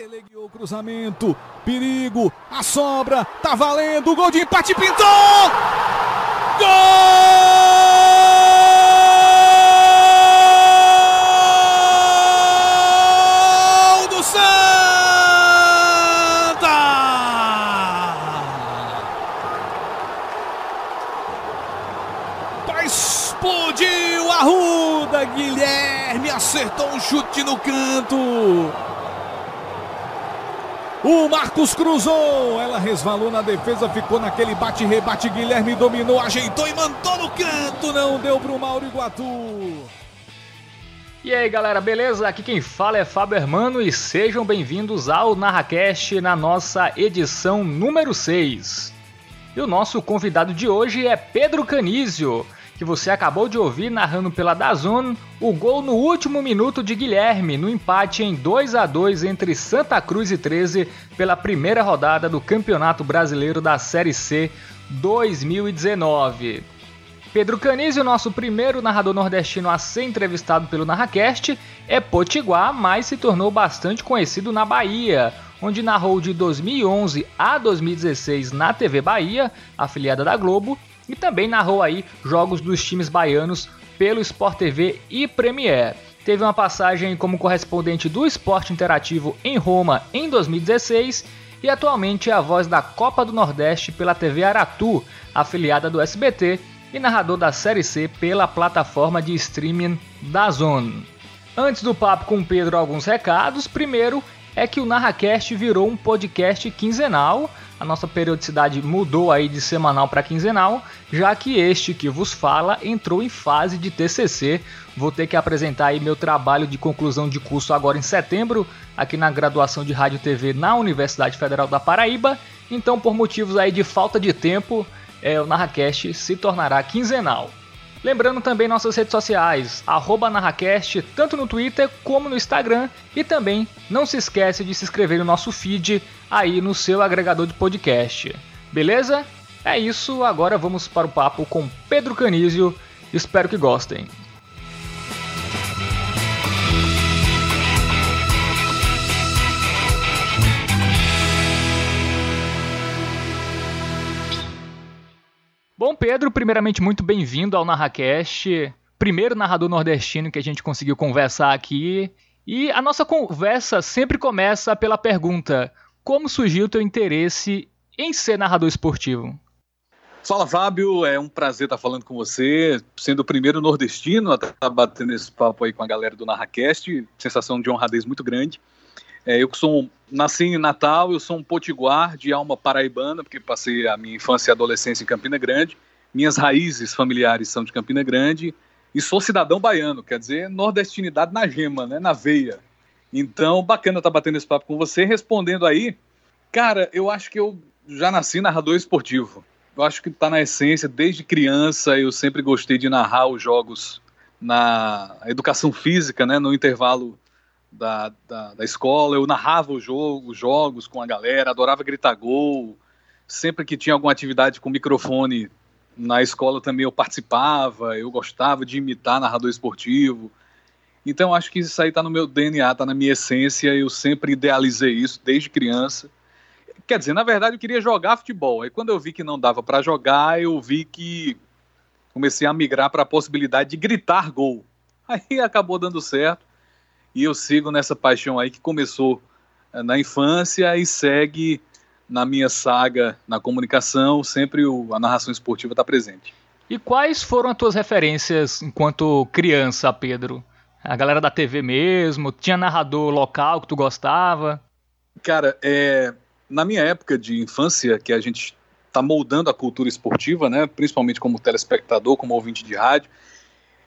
Teleguiou o cruzamento, perigo, a sobra, tá valendo, gol de empate, pintou! Gol do Santa! Pra explodir o Arruda, Guilherme acertou um chute no canto. O Marcos cruzou, ela resvalou na defesa, ficou naquele bate-rebate. Guilherme dominou, ajeitou e mandou no canto. Não deu pro Mauro Iguatu. E aí galera, beleza? Aqui quem fala é Fábio Hermano e sejam bem-vindos ao NarraCast na nossa edição número 6. E o nosso convidado de hoje é Pedro Canísio que você acabou de ouvir narrando pela Dazon o gol no último minuto de Guilherme no empate em 2 a 2 entre Santa Cruz e 13 pela primeira rodada do Campeonato Brasileiro da Série C 2019. Pedro Canizio, nosso primeiro narrador nordestino a ser entrevistado pelo Narracast, é potiguar, mas se tornou bastante conhecido na Bahia, onde narrou de 2011 a 2016 na TV Bahia, afiliada da Globo, e também narrou aí jogos dos times baianos pelo Sport TV e Premier. Teve uma passagem como correspondente do Esporte Interativo em Roma em 2016 e atualmente é a voz da Copa do Nordeste pela TV Aratu, afiliada do SBT, e narrador da Série C pela plataforma de streaming da Zone. Antes do papo com o Pedro, alguns recados. Primeiro é que o NarraCast virou um podcast quinzenal, a nossa periodicidade mudou aí de semanal para quinzenal, já que este que vos fala entrou em fase de TCC. Vou ter que apresentar aí meu trabalho de conclusão de curso agora em setembro, aqui na graduação de Rádio e TV na Universidade Federal da Paraíba. Então, por motivos aí de falta de tempo, é, o Narracast se tornará quinzenal. Lembrando também nossas redes sociais, Narracast, tanto no Twitter como no Instagram. E também não se esquece de se inscrever no nosso feed aí no seu agregador de podcast. Beleza? É isso, agora vamos para o papo com Pedro Canísio. Espero que gostem. Bom, Pedro, primeiramente muito bem-vindo ao NarraCast, primeiro narrador nordestino que a gente conseguiu conversar aqui. E a nossa conversa sempre começa pela pergunta: como surgiu o teu interesse em ser narrador esportivo? Fala, Fábio. É um prazer estar falando com você, sendo o primeiro nordestino a estar batendo esse papo aí com a galera do NarraCast. Sensação de honradez muito grande. É, eu que sou nasci em Natal, eu sou um potiguar de alma paraibana, porque passei a minha infância e adolescência em Campina Grande. Minhas raízes familiares são de Campina Grande e sou cidadão baiano, quer dizer, nordestinidade na gema, né, na veia. Então, bacana estar tá batendo esse papo com você, respondendo aí. Cara, eu acho que eu já nasci narrador esportivo. Eu acho que está na essência, desde criança eu sempre gostei de narrar os jogos na educação física, né, no intervalo da, da, da, escola, eu narrava o jogo, os jogos com a galera, adorava gritar gol. Sempre que tinha alguma atividade com microfone na escola também eu participava, eu gostava de imitar narrador esportivo. Então acho que isso aí está no meu DNA, está na minha essência, eu sempre idealizei isso desde criança. Quer dizer, na verdade eu queria jogar futebol. Aí quando eu vi que não dava para jogar, eu vi que comecei a migrar para a possibilidade de gritar gol. Aí acabou dando certo e eu sigo nessa paixão aí que começou eh, na infância e segue na minha saga na comunicação, sempre o, a narração esportiva está presente. E quais foram as tuas referências enquanto criança, Pedro? A galera da TV mesmo? Tinha narrador local que tu gostava? Cara, é, na minha época de infância, que a gente está moldando a cultura esportiva, né, principalmente como telespectador, como ouvinte de rádio,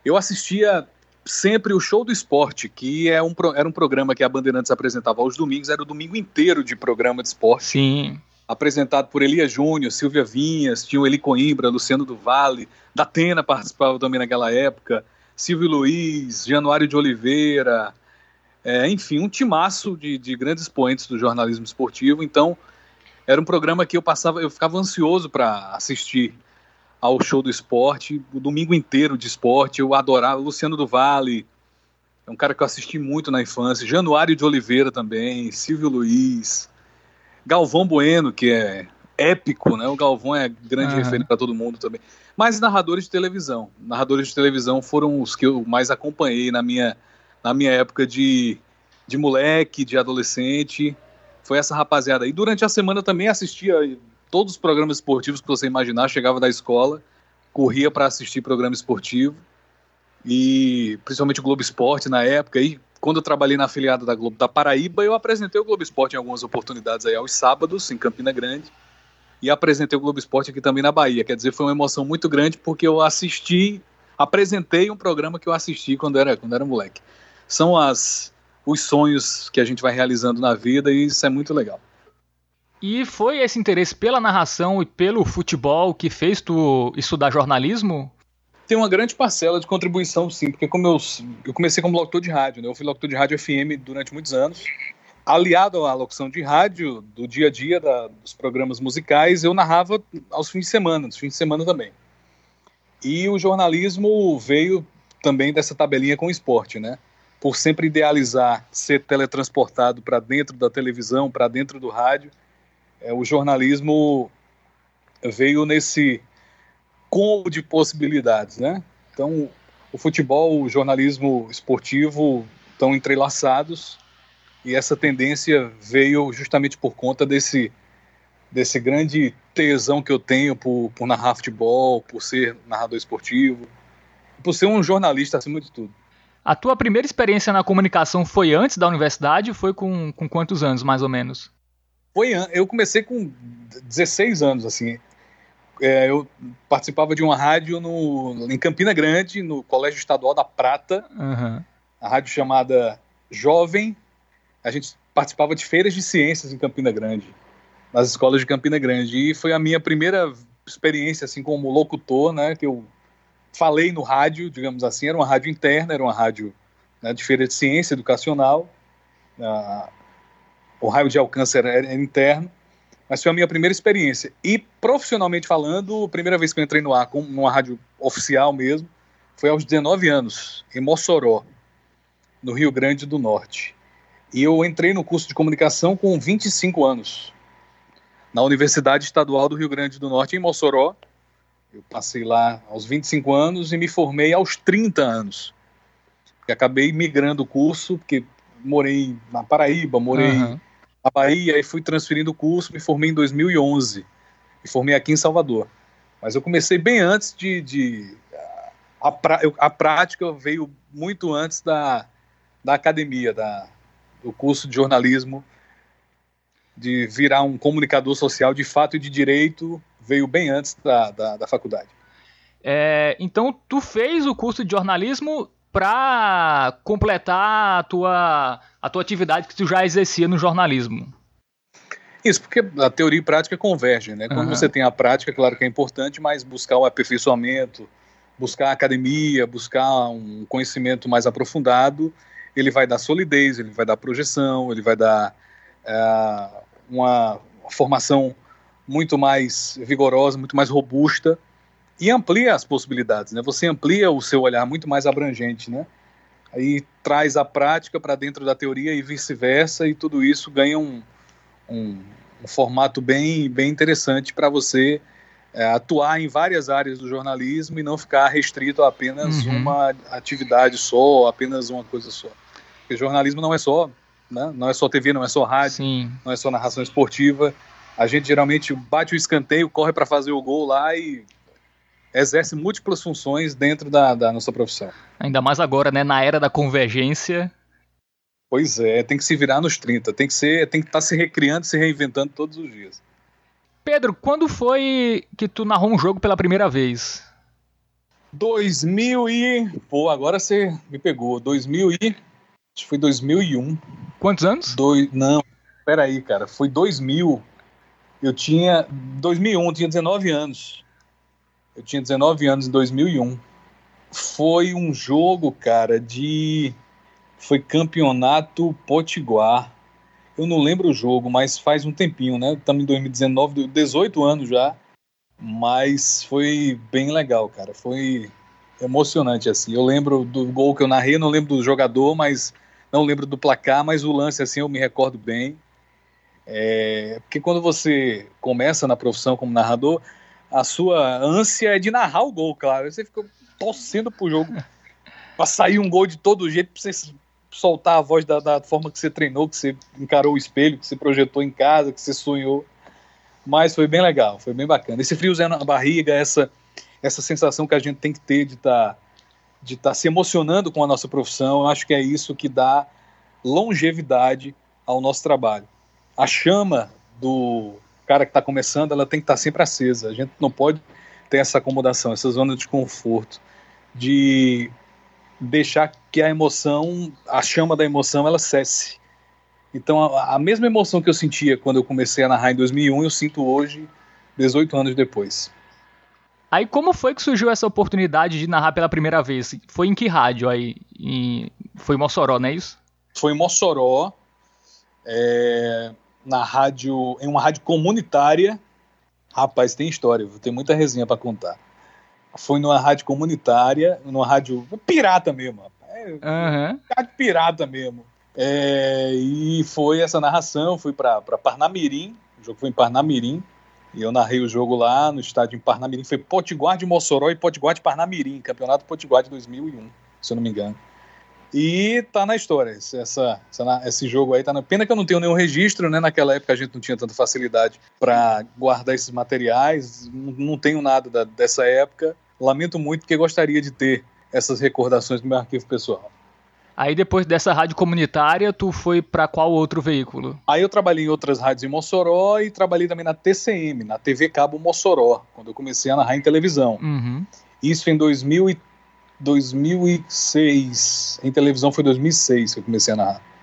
eu assistia sempre o Show do Esporte, que é um, era um programa que a Bandeirantes apresentava aos domingos, era o domingo inteiro de programa de esporte. Sim. Apresentado por Elia Júnior, Silvia Vinhas, tinha o Eli Coimbra, Luciano do Vale, Datena participava também naquela época, Silvio Luiz, Januário de Oliveira, é, enfim, um timaço de, de grandes expoentes do jornalismo esportivo. Então, era um programa que eu passava, eu ficava ansioso para assistir ao show do esporte, o domingo inteiro de esporte, eu adorava Luciano do Vale, é um cara que eu assisti muito na infância. Januário de Oliveira também, Silvio Luiz, Galvão Bueno, que é épico, né? O Galvão é grande uhum. referência para todo mundo também. Mas narradores de televisão. Narradores de televisão foram os que eu mais acompanhei na minha, na minha época de, de moleque, de adolescente. Foi essa rapaziada. E durante a semana também assistia todos os programas esportivos que você imaginar. Chegava da escola, corria para assistir programa esportivo. E principalmente o Globo Esporte na época. E quando eu trabalhei na afiliada da Globo da Paraíba, eu apresentei o Globo Esporte em algumas oportunidades aí aos sábados, em Campina Grande e apresentei o Globo Esporte aqui também na Bahia. Quer dizer, foi uma emoção muito grande porque eu assisti, apresentei um programa que eu assisti quando era, quando era moleque. São as, os sonhos que a gente vai realizando na vida e isso é muito legal. E foi esse interesse pela narração e pelo futebol que fez tu estudar jornalismo? Tem uma grande parcela de contribuição, sim, porque como eu, eu comecei como locutor de rádio, né? Eu fui locutor de rádio FM durante muitos anos aliado à locução de rádio, do dia a dia da, dos programas musicais, eu narrava aos fins de semana, nos fins de semana também. E o jornalismo veio também dessa tabelinha com o esporte, né? Por sempre idealizar ser teletransportado para dentro da televisão, para dentro do rádio, é, o jornalismo veio nesse combo de possibilidades, né? Então, o futebol, o jornalismo esportivo estão entrelaçados e essa tendência veio justamente por conta desse, desse grande tesão que eu tenho por, por narrar futebol, por ser narrador esportivo, por ser um jornalista acima de tudo. A tua primeira experiência na comunicação foi antes da universidade foi com, com quantos anos, mais ou menos? Foi, eu comecei com 16 anos, assim. É, eu participava de uma rádio no, em Campina Grande, no Colégio Estadual da Prata, uhum. a rádio chamada Jovem a gente participava de feiras de ciências em Campina Grande, nas escolas de Campina Grande. E foi a minha primeira experiência assim como locutor, né, que eu falei no rádio, digamos assim, era uma rádio interna, era uma rádio né, de feira de ciência educacional. Uh, o raio de alcance era, era, interno, mas foi a minha primeira experiência. E profissionalmente falando, a primeira vez que eu entrei no ar com uma rádio oficial mesmo, foi aos 19 anos, em Mossoró, no Rio Grande do Norte. E eu entrei no curso de comunicação com 25 anos, na Universidade Estadual do Rio Grande do Norte, em Mossoró. Eu passei lá aos 25 anos e me formei aos 30 anos. Porque acabei migrando o curso, porque morei na Paraíba, morei uhum. Na Bahia, e fui transferindo o curso, me formei em 2011. Me formei aqui em Salvador. Mas eu comecei bem antes de. de a, a, a prática veio muito antes da, da academia, da, o curso de jornalismo, de virar um comunicador social de fato e de direito, veio bem antes da, da, da faculdade. É, então, tu fez o curso de jornalismo para completar a tua, a tua atividade que tu já exercia no jornalismo. Isso, porque a teoria e a prática convergem, né? Quando uhum. você tem a prática, claro que é importante, mas buscar o aperfeiçoamento, buscar a academia, buscar um conhecimento mais aprofundado, ele vai dar solidez, ele vai dar projeção, ele vai dar é, uma formação muito mais vigorosa, muito mais robusta e amplia as possibilidades, né? Você amplia o seu olhar muito mais abrangente, né? Aí traz a prática para dentro da teoria e vice-versa e tudo isso ganha um, um, um formato bem, bem interessante para você é, atuar em várias áreas do jornalismo e não ficar restrito a apenas uhum. uma atividade só, apenas uma coisa só. Porque jornalismo não é só, né? não é só TV, não é só rádio, Sim. não é só narração esportiva. A gente geralmente bate o escanteio, corre para fazer o gol lá e exerce múltiplas funções dentro da, da nossa profissão. Ainda mais agora, né, na era da convergência. Pois é, tem que se virar nos 30, tem que ser, tem que estar tá se recriando, se reinventando todos os dias. Foi quando foi que tu narrou um jogo pela primeira vez? 2000 e... Pô, agora você me pegou. 2000 e... Acho que foi 2001. Quantos anos? Dois... Não, peraí, cara. Foi 2000. Eu tinha... 2001, eu tinha 19 anos. Eu tinha 19 anos em 2001. Foi um jogo, cara, de... Foi campeonato potiguar. Eu não lembro o jogo, mas faz um tempinho, né? Estamos em 2019, 18 anos já. Mas foi bem legal, cara. Foi. emocionante assim. Eu lembro do gol que eu narrei, não lembro do jogador, mas não lembro do placar, mas o lance assim eu me recordo bem. É, porque quando você começa na profissão como narrador, a sua ânsia é de narrar o gol, claro. Você fica torcendo pro jogo para sair um gol de todo jeito, pra você soltar a voz da, da, forma que você treinou, que você encarou o espelho, que você projetou em casa, que você sonhou. Mas foi bem legal, foi bem bacana. Esse friozinho na barriga, essa, essa sensação que a gente tem que ter de estar tá, de tá se emocionando com a nossa profissão, eu acho que é isso que dá longevidade ao nosso trabalho. A chama do cara que está começando, ela tem que estar tá sempre acesa. A gente não pode ter essa acomodação, essa zona de conforto, de deixar que a emoção, a chama da emoção, ela cesse. Então, a, a, mesma emoção que eu sentia quando eu comecei a narrar em 2001, eu sinto hoje, 18 anos depois. Aí, como foi que surgiu essa oportunidade de narrar pela primeira vez? Foi em que rádio aí? Em... Foi em Mossoró, não é isso? Foi em Mossoró, é... na rádio, em uma rádio comunitária. Rapaz, tem história, tem muita resenha para contar. Foi numa rádio comunitária, numa rádio pirata mesmo. Uhum. Rádio pirata mesmo. É, e foi essa narração, fui para Parnamirim, o jogo foi em Parnamirim, e eu narrei o jogo lá no estádio em Parnamirim, foi Potiguar de Mossoró e Potiguar de Parnamirim, campeonato Potiguar de 2001, se eu não me engano. E tá na história, essa, essa, esse jogo aí tá na... Pena que eu não tenho nenhum registro, né, naquela época a gente não tinha tanta facilidade para guardar esses materiais, não, não tenho nada da, dessa época, lamento muito porque gostaria de ter essas recordações no meu arquivo pessoal. Aí depois dessa rádio comunitária, tu foi para qual outro veículo? Aí eu trabalhei em outras rádios em Mossoró e trabalhei também na TCM, na TV Cabo Mossoró, quando eu comecei a narrar em televisão. Uhum. Isso em 2000 e 2006. Em televisão foi 2006 que eu comecei a narrar.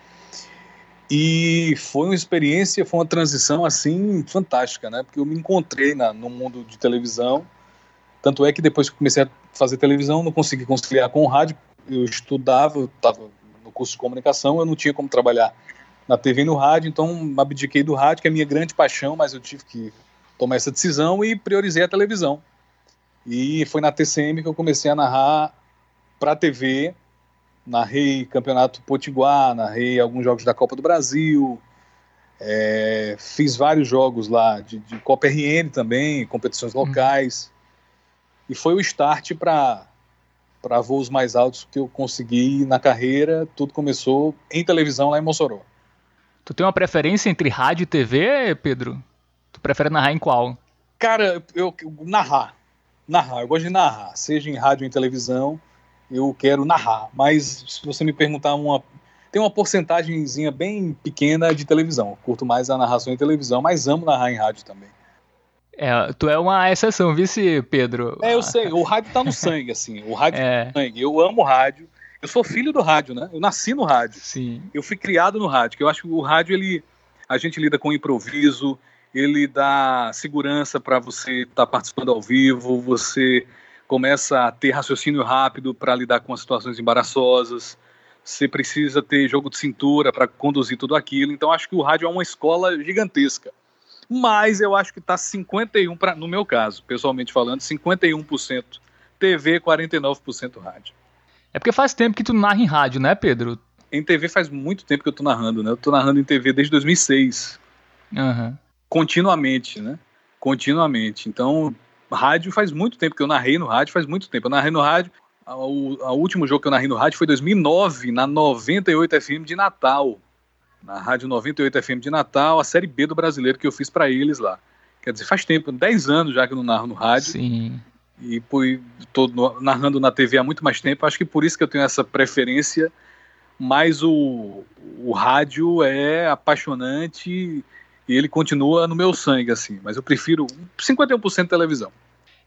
E foi uma experiência, foi uma transição assim fantástica, né? Porque eu me encontrei na, no mundo de televisão. Tanto é que depois que comecei a fazer televisão, não consegui conciliar com o rádio, eu estudava, eu estava no curso de comunicação, eu não tinha como trabalhar na TV e no rádio, então abdiquei do rádio, que é a minha grande paixão, mas eu tive que tomar essa decisão e priorizei a televisão. E foi na TCM que eu comecei a narrar para a TV, narrei Campeonato Potiguar, narrei alguns jogos da Copa do Brasil, é, fiz vários jogos lá de, de Copa RN também, competições uhum. locais. E foi o start para para voos mais altos que eu consegui na carreira. Tudo começou em televisão lá em Mossoró. Tu tem uma preferência entre rádio e TV, Pedro? Tu prefere narrar em qual? Cara, eu, eu narrar. Narrar, eu gosto de narrar, seja em rádio ou em televisão, eu quero narrar. Mas se você me perguntar uma tem uma porcentagemzinha bem pequena de televisão. Eu curto mais a narração em televisão, mas amo narrar em rádio também. É, tu é uma exceção, vice Pedro. É, eu sei, o rádio tá no sangue, assim. O rádio é. tá no sangue. Eu amo rádio. Eu sou filho do rádio, né? Eu nasci no rádio. Sim. Eu fui criado no rádio, que eu acho que o rádio, ele. A gente lida com improviso, ele dá segurança para você estar tá participando ao vivo, você começa a ter raciocínio rápido para lidar com as situações embaraçosas. Você precisa ter jogo de cintura para conduzir tudo aquilo. Então, acho que o rádio é uma escola gigantesca mas eu acho que está 51 para, no meu caso, pessoalmente falando, 51% TV, 49% rádio. É porque faz tempo que tu narra em rádio, né, Pedro? Em TV faz muito tempo que eu tô narrando, né? Eu tô narrando em TV desde 2006. Uhum. Continuamente, né? Continuamente. Então, rádio faz muito tempo que eu narrei no rádio, faz muito tempo. Eu narrei no rádio, o, último jogo que eu narrei no rádio foi 2009, na 98 FM de Natal na Rádio 98 FM de Natal, a Série B do Brasileiro que eu fiz para eles lá. Quer dizer, faz tempo, 10 anos já que eu não narro no rádio. Sim. E estou narrando na TV há muito mais tempo. Acho que por isso que eu tenho essa preferência. Mas o, o rádio é apaixonante e ele continua no meu sangue, assim. Mas eu prefiro 51% televisão.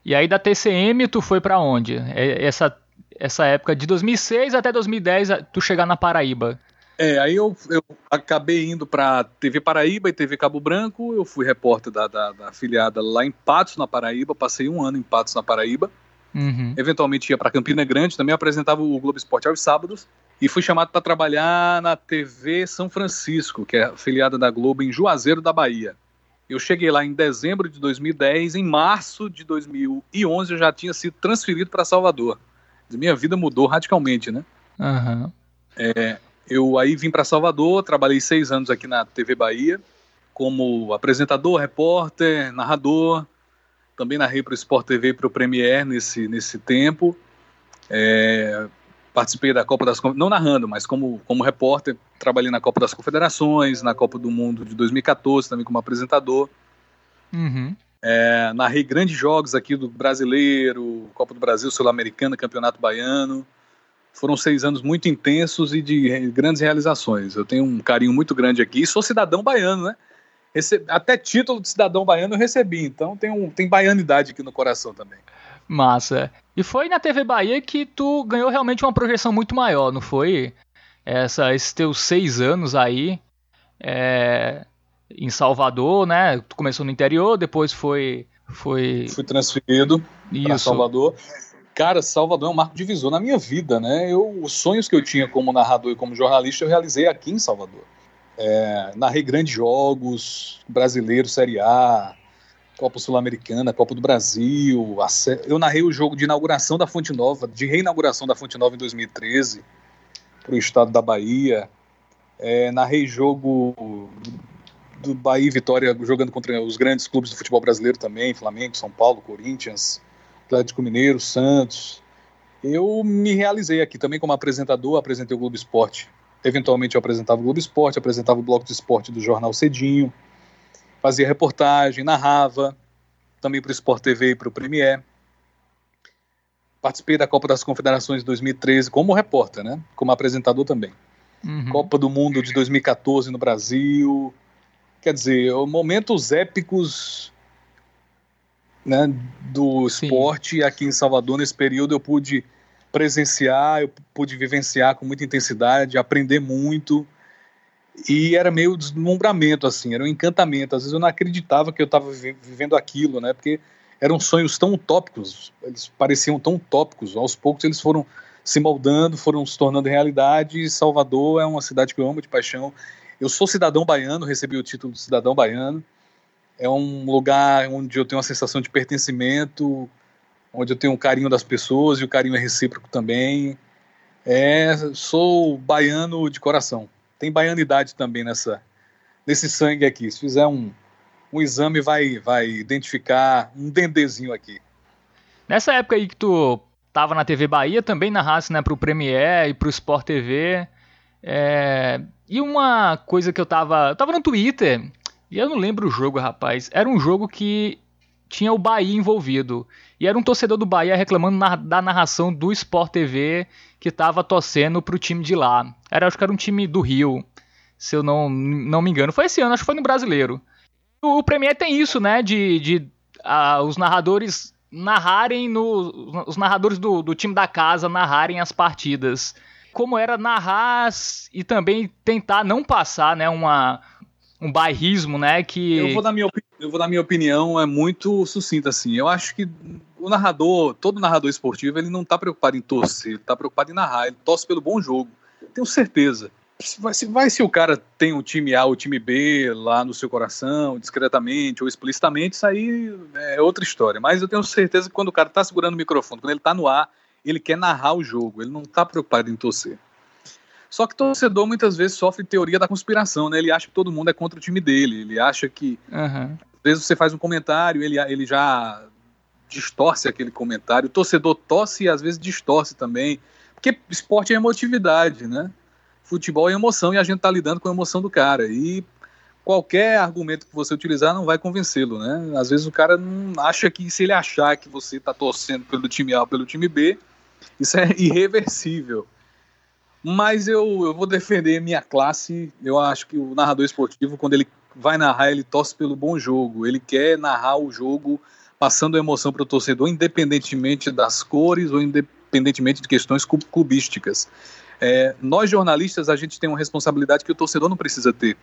E aí da TCM tu foi para onde? É, essa, essa época de 2006 até 2010 tu chegar na Paraíba. É, aí eu, eu acabei indo para TV Paraíba e TV Cabo Branco. Eu fui repórter da, da, da, afiliada lá em Patos, na Paraíba. Passei um ano em Patos, na Paraíba. Uhum. Eventualmente ia para Campina Grande, também apresentava o Globo Esporte aos sábados. E fui chamado para trabalhar na TV São Francisco, que é afiliada da Globo em Juazeiro da Bahia. Eu cheguei lá em dezembro de 2010. Em março de 2011 eu já tinha sido transferido para Salvador. Minha vida mudou radicalmente, né? Uhum. É, eu aí vim para Salvador, trabalhei seis anos aqui na TV Bahia, como apresentador, repórter, narrador. Também narrei para o Sport TV e para o Premier nesse, nesse tempo. É, participei da Copa das não narrando, mas como, como repórter, trabalhei na Copa das Confederações, na Copa do Mundo de 2014, também como apresentador. Uhum. É, narrei grandes jogos aqui do Brasileiro, Copa do Brasil, Sul-Americana, Campeonato Baiano. Foram seis anos muito intensos e de grandes realizações. Eu tenho um carinho muito grande aqui e sou cidadão baiano, né? até título de cidadão baiano eu recebi, então tem, um, tem baianidade aqui no coração também. Massa. E foi na TV Bahia que tu ganhou realmente uma projeção muito maior, não foi? Essa, esses teus seis anos aí é, em Salvador, né? Tu começou no interior, depois foi. foi... Fui transferido para Salvador. Cara, Salvador é um marco divisor na minha vida, né? Eu, os sonhos que eu tinha como narrador e como jornalista eu realizei aqui em Salvador. É, narrei grandes jogos, brasileiro, Série A, Copa Sul-Americana, Copa do Brasil. Eu narrei o jogo de inauguração da Fonte Nova, de reinauguração da Fonte Nova em 2013, para o estado da Bahia. É, narrei jogo do Bahia e Vitória jogando contra os grandes clubes do futebol brasileiro também, Flamengo, São Paulo, Corinthians, Atlético Mineiro, Santos. Eu me realizei aqui também como apresentador, apresentei o Globo Esporte Eventualmente eu apresentava o Globo Esporte, apresentava o bloco de esporte do Jornal Cedinho, fazia reportagem, narrava, também para o Sport TV e para o Premier. Participei da Copa das Confederações de 2013 como repórter, né? Como apresentador também. Uhum. Copa do Mundo de 2014 no Brasil. Quer dizer, momentos épicos né, do esporte Sim. aqui em Salvador. Nesse período eu pude presenciar, eu pude vivenciar com muita intensidade, aprender muito. E era meio deslumbramento, assim, era um encantamento. Às vezes eu não acreditava que eu estava vivendo aquilo, né? Porque eram sonhos tão utópicos, eles pareciam tão utópicos. Aos poucos eles foram se moldando, foram se tornando realidade. Salvador é uma cidade que eu amo de paixão. Eu sou cidadão baiano, recebi o título de cidadão baiano. É um lugar onde eu tenho uma sensação de pertencimento, onde eu tenho um carinho das pessoas e o carinho é recíproco também. É, sou baiano de coração. Tem baianidade também nessa, nesse sangue aqui. Se fizer um, um exame, vai, vai identificar um dendezinho aqui. Nessa época aí que tu tava na TV Bahia, também narrasse né, pro Premier e pro Sport TV. É... E uma coisa que eu tava. Eu tava no Twitter, e eu não lembro o jogo, rapaz. Era um jogo que tinha o Bahia envolvido. E era um torcedor do Bahia reclamando na, da narração do Sport TV que estava torcendo pro time de lá. Era, acho que era um time do Rio, se eu não, não me engano. Foi esse ano, acho que foi no Brasileiro. O, o Premier tem isso, né? De, de os narradores narrarem no. Os narradores do, do time da casa narrarem as partidas. Como era narrar e também tentar não passar, né? Uma, um bairrismo, né? Que... Eu vou dar minha, eu vou dar minha opinião, é muito sucinta assim. Eu acho que o narrador, todo narrador esportivo, ele não está preocupado em torcer, ele está preocupado em narrar, ele torce pelo bom jogo. Tenho certeza. Vai, se vai se o cara tem o time A, o time B lá no seu coração, discretamente ou explicitamente, isso aí é outra história. Mas eu tenho certeza que quando o cara está segurando o microfone, quando ele está no ar, ele quer narrar o jogo, ele não está preocupado em torcer. Só que torcedor muitas vezes sofre teoria da conspiração, né? Ele acha que todo mundo é contra o time dele. Ele acha que. Uhum. Às vezes você faz um comentário, ele, ele já distorce aquele comentário. O torcedor tosse e às vezes distorce também. Porque esporte é emotividade, né? Futebol é emoção e a gente tá lidando com a emoção do cara. E qualquer argumento que você utilizar não vai convencê-lo, né? Às vezes o cara não acha que se ele achar que você tá torcendo pelo time A ou pelo time B, isso é irreversível. Mas eu, eu vou defender minha classe. Eu acho que o narrador esportivo, quando ele vai narrar, ele torce pelo bom jogo. Ele quer narrar o jogo passando emoção para o torcedor, independentemente das cores ou independentemente de questões clubísticas. É, nós jornalistas, a gente tem uma responsabilidade que o torcedor não precisa ter.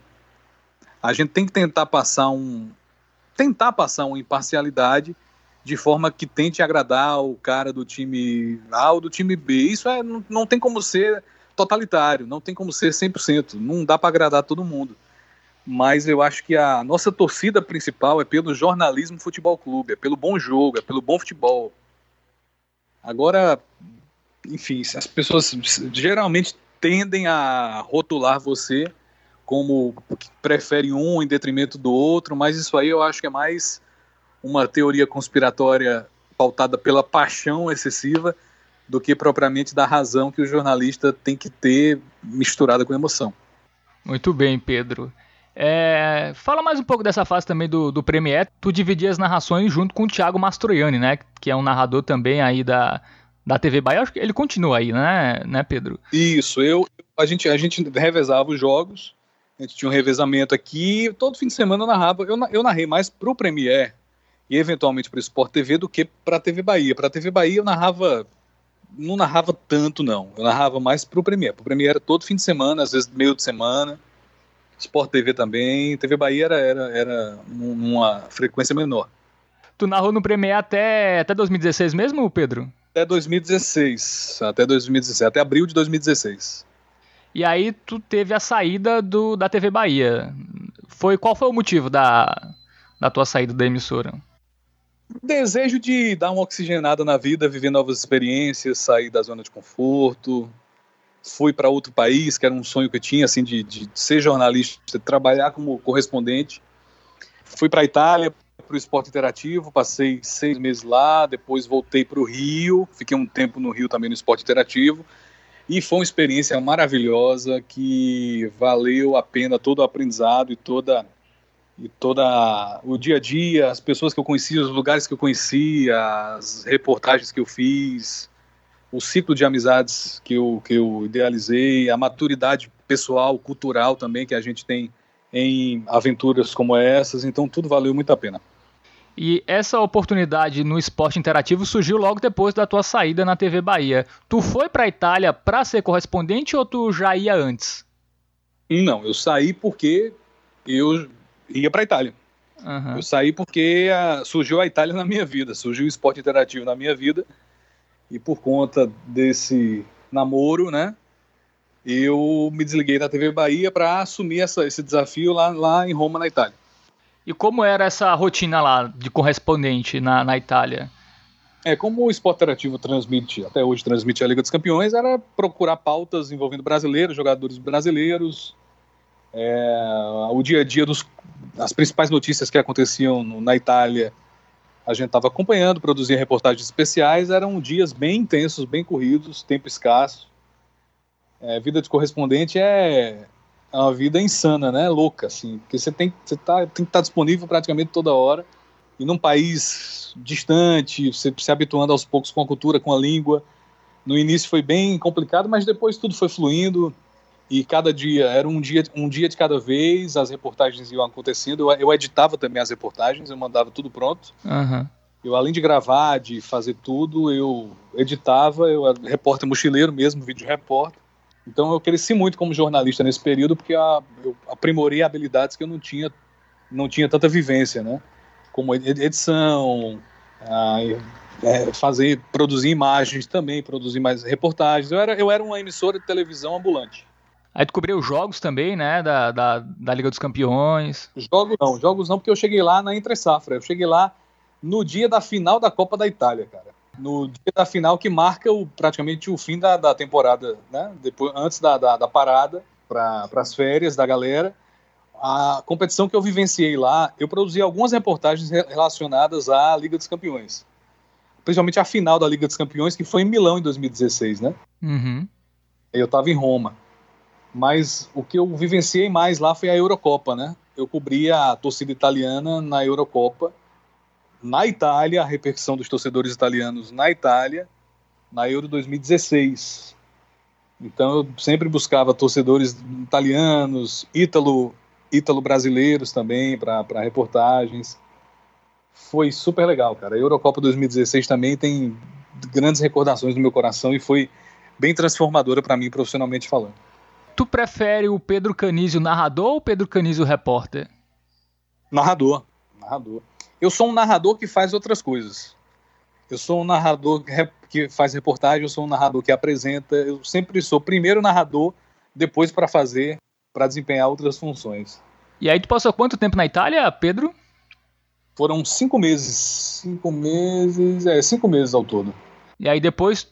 A gente tem que tentar passar um tentar passar uma imparcialidade de forma que tente agradar o cara do time A ou do time B. Isso é, não, não tem como ser totalitário, não tem como ser 100%, não dá para agradar todo mundo. Mas eu acho que a nossa torcida principal é pelo jornalismo futebol clube, é pelo bom jogo, é pelo bom futebol. Agora, enfim, as pessoas geralmente tendem a rotular você como que prefere um em detrimento do outro, mas isso aí eu acho que é mais uma teoria conspiratória pautada pela paixão excessiva do que propriamente da razão que o jornalista tem que ter misturada com emoção. Muito bem, Pedro. É, fala mais um pouco dessa fase também do, do Premier. Tu dividia as narrações junto com o Thiago Mastroianni, né? Que é um narrador também aí da, da TV Bahia. Acho que ele continua aí, né, né Pedro? Isso, eu a gente, a gente revezava os jogos, a gente tinha um revezamento aqui, todo fim de semana eu narrava. Eu, eu narrei mais pro Premier e eventualmente pro Sport TV do que pra TV Bahia. Pra TV Bahia eu narrava. Não narrava tanto, não. Eu narrava mais pro Premier. Pro Premier era todo fim de semana, às vezes meio de semana. Sport TV também. TV Bahia era, era, era uma frequência menor. Tu narrou no Premier até, até 2016 mesmo, Pedro? Até 2016. Até 2016. Até abril de 2016. E aí tu teve a saída do, da TV Bahia. Foi Qual foi o motivo da, da tua saída da emissora? Desejo de dar uma oxigenada na vida, viver novas experiências, sair da zona de conforto, fui para outro país, que era um sonho que eu tinha, assim, de, de ser jornalista, de trabalhar como correspondente. Fui para a Itália, para o esporte interativo, passei seis meses lá, depois voltei para o Rio, fiquei um tempo no Rio também no esporte interativo, e foi uma experiência maravilhosa que valeu a pena todo o aprendizado e toda e toda o dia a dia, as pessoas que eu conheci, os lugares que eu conheci, as reportagens que eu fiz, o ciclo de amizades que eu, que eu idealizei, a maturidade pessoal, cultural também que a gente tem em aventuras como essas, então tudo valeu muito a pena. E essa oportunidade no esporte interativo surgiu logo depois da tua saída na TV Bahia. Tu foi para a Itália para ser correspondente ou tu já ia antes? Não, eu saí porque eu ia para a Itália. Uhum. Eu saí porque a, surgiu a Itália na minha vida, surgiu o esporte interativo na minha vida e por conta desse namoro, né, eu me desliguei da TV Bahia para assumir essa, esse desafio lá, lá em Roma, na Itália. E como era essa rotina lá de correspondente na, na Itália? É, como o Esporte Interativo transmite, até hoje transmite a Liga dos Campeões, era procurar pautas envolvendo brasileiros, jogadores brasileiros, é, o dia a dia dos as principais notícias que aconteciam no, na Itália a gente estava acompanhando, produzia reportagens especiais, eram dias bem intensos, bem corridos, tempo escasso. É, vida de correspondente é, é uma vida insana, né? Louca, assim, porque você tem, você tá, tem que estar tá disponível praticamente toda hora. E num país distante, você se habituando aos poucos com a cultura, com a língua. No início foi bem complicado, mas depois tudo foi fluindo e cada dia era um dia um dia de cada vez as reportagens iam acontecendo. Eu, eu editava também as reportagens eu mandava tudo pronto. Uhum. eu além de gravar de fazer tudo eu editava eu era repórter mochileiro mesmo vídeo repórter. Então eu cresci muito como jornalista nesse período porque a, eu aprimorei habilidades que eu não tinha não tinha tanta vivência né? Como edição a, é, fazer produzir imagens também produzir mais reportagens. Eu era eu era uma emissora de televisão ambulante Aí tu cobriu jogos também, né? Da, da, da Liga dos Campeões. Jogos não, jogos não, porque eu cheguei lá na Entre Safra. Eu cheguei lá no dia da final da Copa da Itália, cara. No dia da final que marca o, praticamente o fim da, da temporada, né? Depois, antes da, da, da parada para as férias da galera. A competição que eu vivenciei lá, eu produzi algumas reportagens relacionadas à Liga dos Campeões. Principalmente a final da Liga dos Campeões, que foi em Milão em 2016, né? Uhum. Eu estava em Roma. Mas o que eu vivenciei mais lá foi a Eurocopa, né? Eu cobri a torcida italiana na Eurocopa, na Itália, a repercussão dos torcedores italianos na Itália, na Euro 2016. Então eu sempre buscava torcedores italianos, ítalo, ítalo brasileiros também para reportagens. Foi super legal, cara. A Eurocopa 2016 também tem grandes recordações no meu coração e foi bem transformadora para mim profissionalmente falando. Tu prefere o Pedro Canísio narrador ou o Pedro Canísio repórter? Narrador. Narrador. Eu sou um narrador que faz outras coisas. Eu sou um narrador que faz reportagem, eu sou um narrador que apresenta. Eu sempre sou primeiro narrador, depois para fazer, para desempenhar outras funções. E aí tu passou quanto tempo na Itália, Pedro? Foram cinco meses. Cinco meses. É, cinco meses ao todo. E aí depois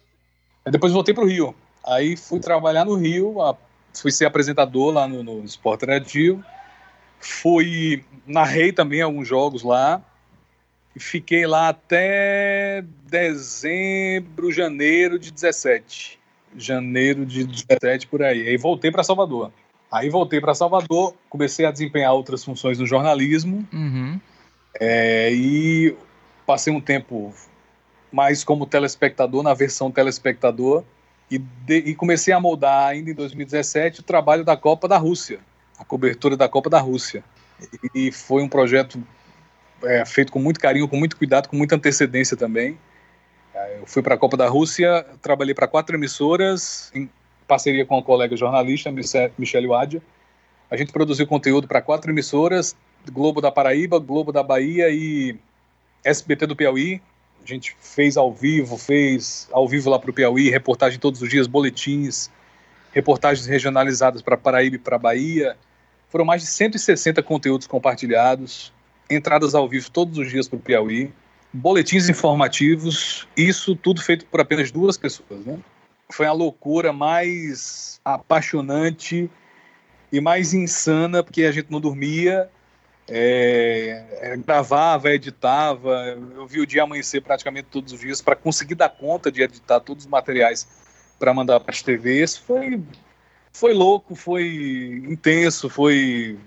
depois voltei para o Rio. Aí fui trabalhar no Rio, fui ser apresentador lá no, no Esporte Radio. Fui, narrei também alguns jogos lá. E fiquei lá até dezembro, janeiro de 17. Janeiro de 17 por aí. Aí voltei para Salvador. Aí voltei para Salvador, comecei a desempenhar outras funções no jornalismo. Uhum. É, e passei um tempo mais como telespectador, na versão telespectador. E, de, e comecei a moldar ainda em 2017 o trabalho da Copa da Rússia, a cobertura da Copa da Rússia. E foi um projeto é, feito com muito carinho, com muito cuidado, com muita antecedência também. É, eu fui para a Copa da Rússia, trabalhei para quatro emissoras, em parceria com a colega jornalista, Michelle Wadia. A gente produziu conteúdo para quatro emissoras, Globo da Paraíba, Globo da Bahia e SBT do Piauí. A gente fez ao vivo, fez ao vivo lá para o Piauí, reportagem todos os dias, boletins, reportagens regionalizadas para Paraíba e para Bahia. Foram mais de 160 conteúdos compartilhados, entradas ao vivo todos os dias para o Piauí, boletins informativos, isso tudo feito por apenas duas pessoas. Né? Foi a loucura mais apaixonante e mais insana, porque a gente não dormia, é, é, gravava, editava. Eu vi o dia amanhecer praticamente todos os dias para conseguir dar conta de editar todos os materiais para mandar para as TVs. Foi, foi louco, foi intenso, foi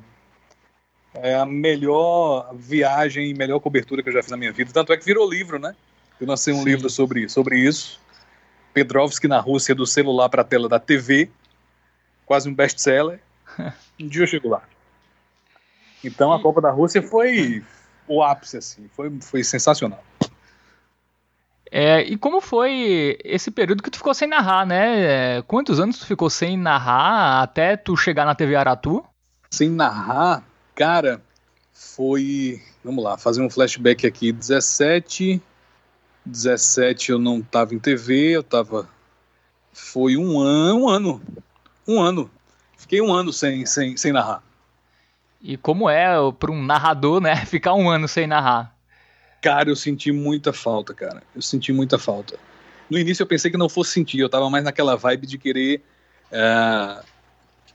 é, a melhor viagem e melhor cobertura que eu já fiz na minha vida. Tanto é que virou livro, né? Eu lancei um Sim. livro sobre, sobre isso. Pedrovski na Rússia, do celular para a tela da TV. Quase um best-seller. Um dia eu chego lá. Então a Copa da Rússia foi o ápice, assim, foi, foi sensacional. É, e como foi esse período que tu ficou sem narrar, né? É, quantos anos tu ficou sem narrar até tu chegar na TV Aratu? Sem narrar, cara, foi. Vamos lá, fazer um flashback aqui. 17. 17 eu não tava em TV, eu tava. Foi um ano. Um ano. Um ano. Fiquei um ano sem, sem, sem narrar. E como é para um narrador, né, ficar um ano sem narrar? Cara, eu senti muita falta, cara. Eu senti muita falta. No início eu pensei que não fosse sentir, eu tava mais naquela vibe de querer é,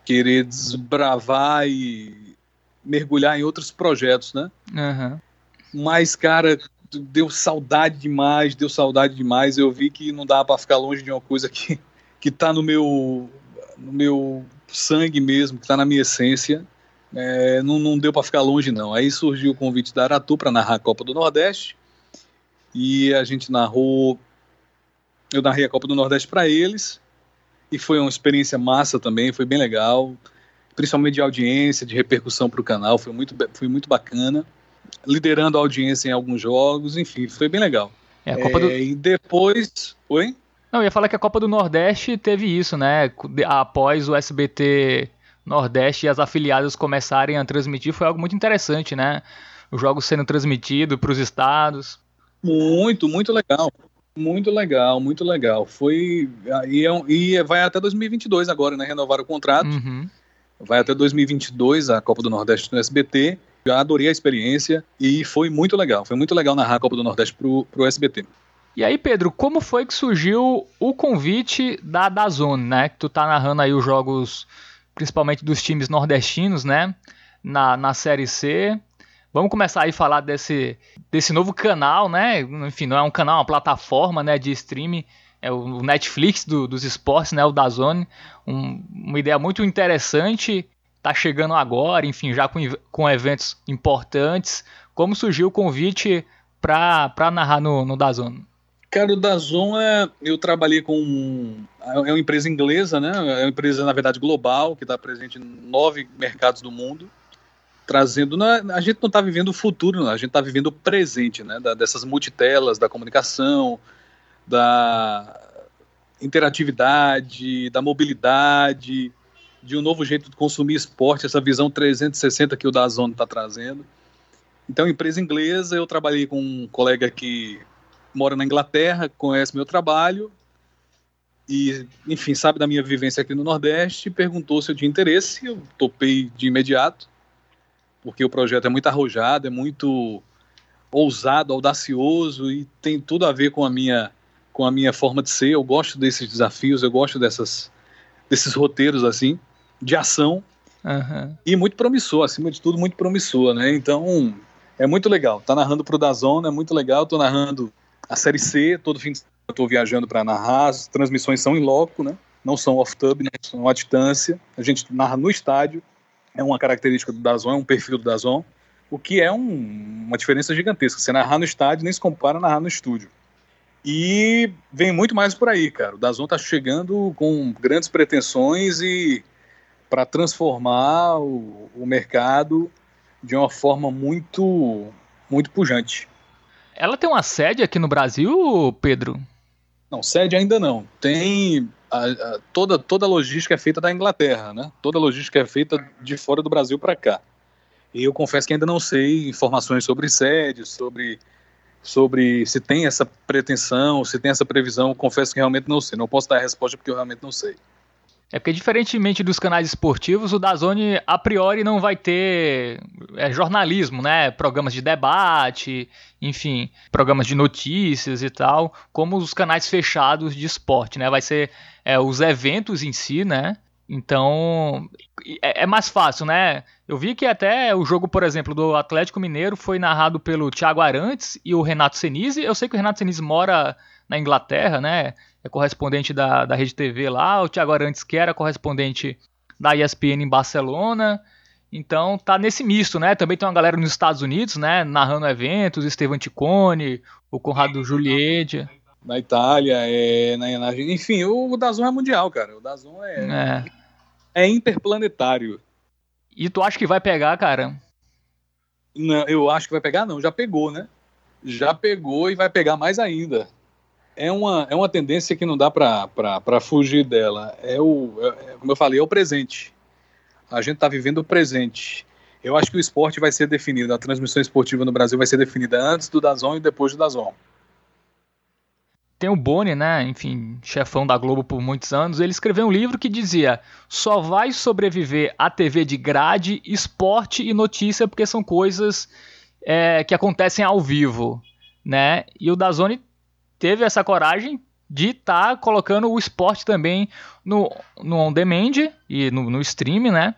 querer desbravar e mergulhar em outros projetos, né? Uhum. Mas, cara, deu saudade demais, deu saudade demais. Eu vi que não dá para ficar longe de uma coisa que, que tá no meu, no meu sangue mesmo, que tá na minha essência é, não, não, deu para ficar longe, não. Aí surgiu o convite da Aratu para narrar a Copa do Nordeste. E a gente narrou. Eu narrei a Copa do Nordeste para eles. E foi uma experiência massa também, foi bem legal. Principalmente de audiência, de repercussão para o canal, foi muito, foi muito bacana. Liderando a audiência em alguns jogos, enfim, foi bem legal. É, a Copa é, do... E depois. Oi? Não, ia falar que a Copa do Nordeste teve isso, né? Após o SBT Nordeste e as afiliadas começarem a transmitir foi algo muito interessante, né? Os jogos sendo transmitidos para os estados. Muito, muito legal. Muito legal, muito legal. Foi. E, é, e vai até 2022 agora, né? Renovar o contrato. Uhum. Vai até 2022 a Copa do Nordeste no SBT. Já adorei a experiência e foi muito legal. Foi muito legal narrar a Copa do Nordeste pro, pro SBT. E aí, Pedro, como foi que surgiu o convite da Dazone, né? Que tu tá narrando aí os jogos principalmente dos times nordestinos, né? Na, na Série C. Vamos começar aí a falar desse, desse novo canal, né? Enfim, não é um canal, é uma plataforma né, de streaming. É o Netflix do, dos esportes, né? O da Zone. Um, uma ideia muito interessante. Tá chegando agora, enfim, já com, com eventos importantes. Como surgiu o convite para narrar no, no Dazone? Cara, o Dazon é. Eu trabalhei com. É uma empresa inglesa, né? É uma empresa, na verdade, global, que está presente em nove mercados do mundo, trazendo. Na, a gente não está vivendo o futuro, não, a gente está vivendo o presente, né? Dessas multitelas, da comunicação, da interatividade, da mobilidade, de um novo jeito de consumir esporte, essa visão 360 que o Dazon está trazendo. Então, empresa inglesa, eu trabalhei com um colega que mora na Inglaterra, conhece meu trabalho e, enfim, sabe da minha vivência aqui no Nordeste, perguntou se eu tinha interesse, eu topei de imediato, porque o projeto é muito arrojado, é muito ousado, audacioso e tem tudo a ver com a minha com a minha forma de ser. Eu gosto desses desafios, eu gosto dessas, desses roteiros assim, de ação. Uhum. E muito promissor, acima de tudo, muito promissor, né? Então, é muito legal. Tá narrando pro Dazon, é muito legal. Tô narrando a Série C, todo fim de semana eu tô viajando para narrar. As transmissões são em loco, né? Não são off-tub, né? são à distância. A gente narra no estádio. É uma característica do Dazon, é um perfil do Dazon. O que é um, uma diferença gigantesca. Você narrar no estádio nem se compara a narrar no estúdio. E vem muito mais por aí, cara. O Dazon tá chegando com grandes pretensões e para transformar o, o, mercado de uma forma muito muito pujante. Ela tem uma sede aqui no Brasil, Pedro? Não, sede ainda não. Tem a, a, toda toda a logística é feita da Inglaterra, né? Toda a logística é feita de fora do Brasil para cá. E eu confesso que ainda não sei informações sobre sede, sobre sobre se tem essa pretensão, se tem essa previsão. confesso que realmente não sei. Não posso dar a resposta porque eu realmente não sei. É porque, diferentemente dos canais esportivos, o Dazone a priori não vai ter é, jornalismo, né? Programas de debate, enfim, programas de notícias e tal, como os canais fechados de esporte, né? Vai ser é, os eventos em si, né? Então é, é, mais fácil, né? Eu vi que até o jogo, por exemplo, do Atlético Mineiro foi narrado pelo Thiago Arantes e o Renato Senise. Eu sei que o Renato Senise mora na Inglaterra, né? é correspondente da, da Rede TV lá, o Thiago Arantes que era correspondente da ESPN em Barcelona. Então tá nesse misto, né? Também tem uma galera nos Estados Unidos, né? Narrando eventos, Estevan Ticone, o Conrado Juliette. Na Itália, é, na, na, enfim, o, o Dazon é mundial, cara. O Dazon é, é. é interplanetário. E tu acha que vai pegar, cara? Não, eu acho que vai pegar, não. Já pegou, né? Já pegou e vai pegar mais ainda é uma, é uma tendência que não dá para fugir dela. É o, é, como eu falei, é o presente. A gente está vivendo o presente. Eu acho que o esporte vai ser definido, a transmissão esportiva no Brasil vai ser definida antes do Dazon e depois do Dazon. Tem o Boni, né? Enfim, chefão da Globo por muitos anos. Ele escreveu um livro que dizia: só vai sobreviver a TV de grade, esporte e notícia, porque são coisas é, que acontecem ao vivo, né? E o Dazone teve essa coragem de estar tá colocando o esporte também no, no on-demand e no, no stream, né?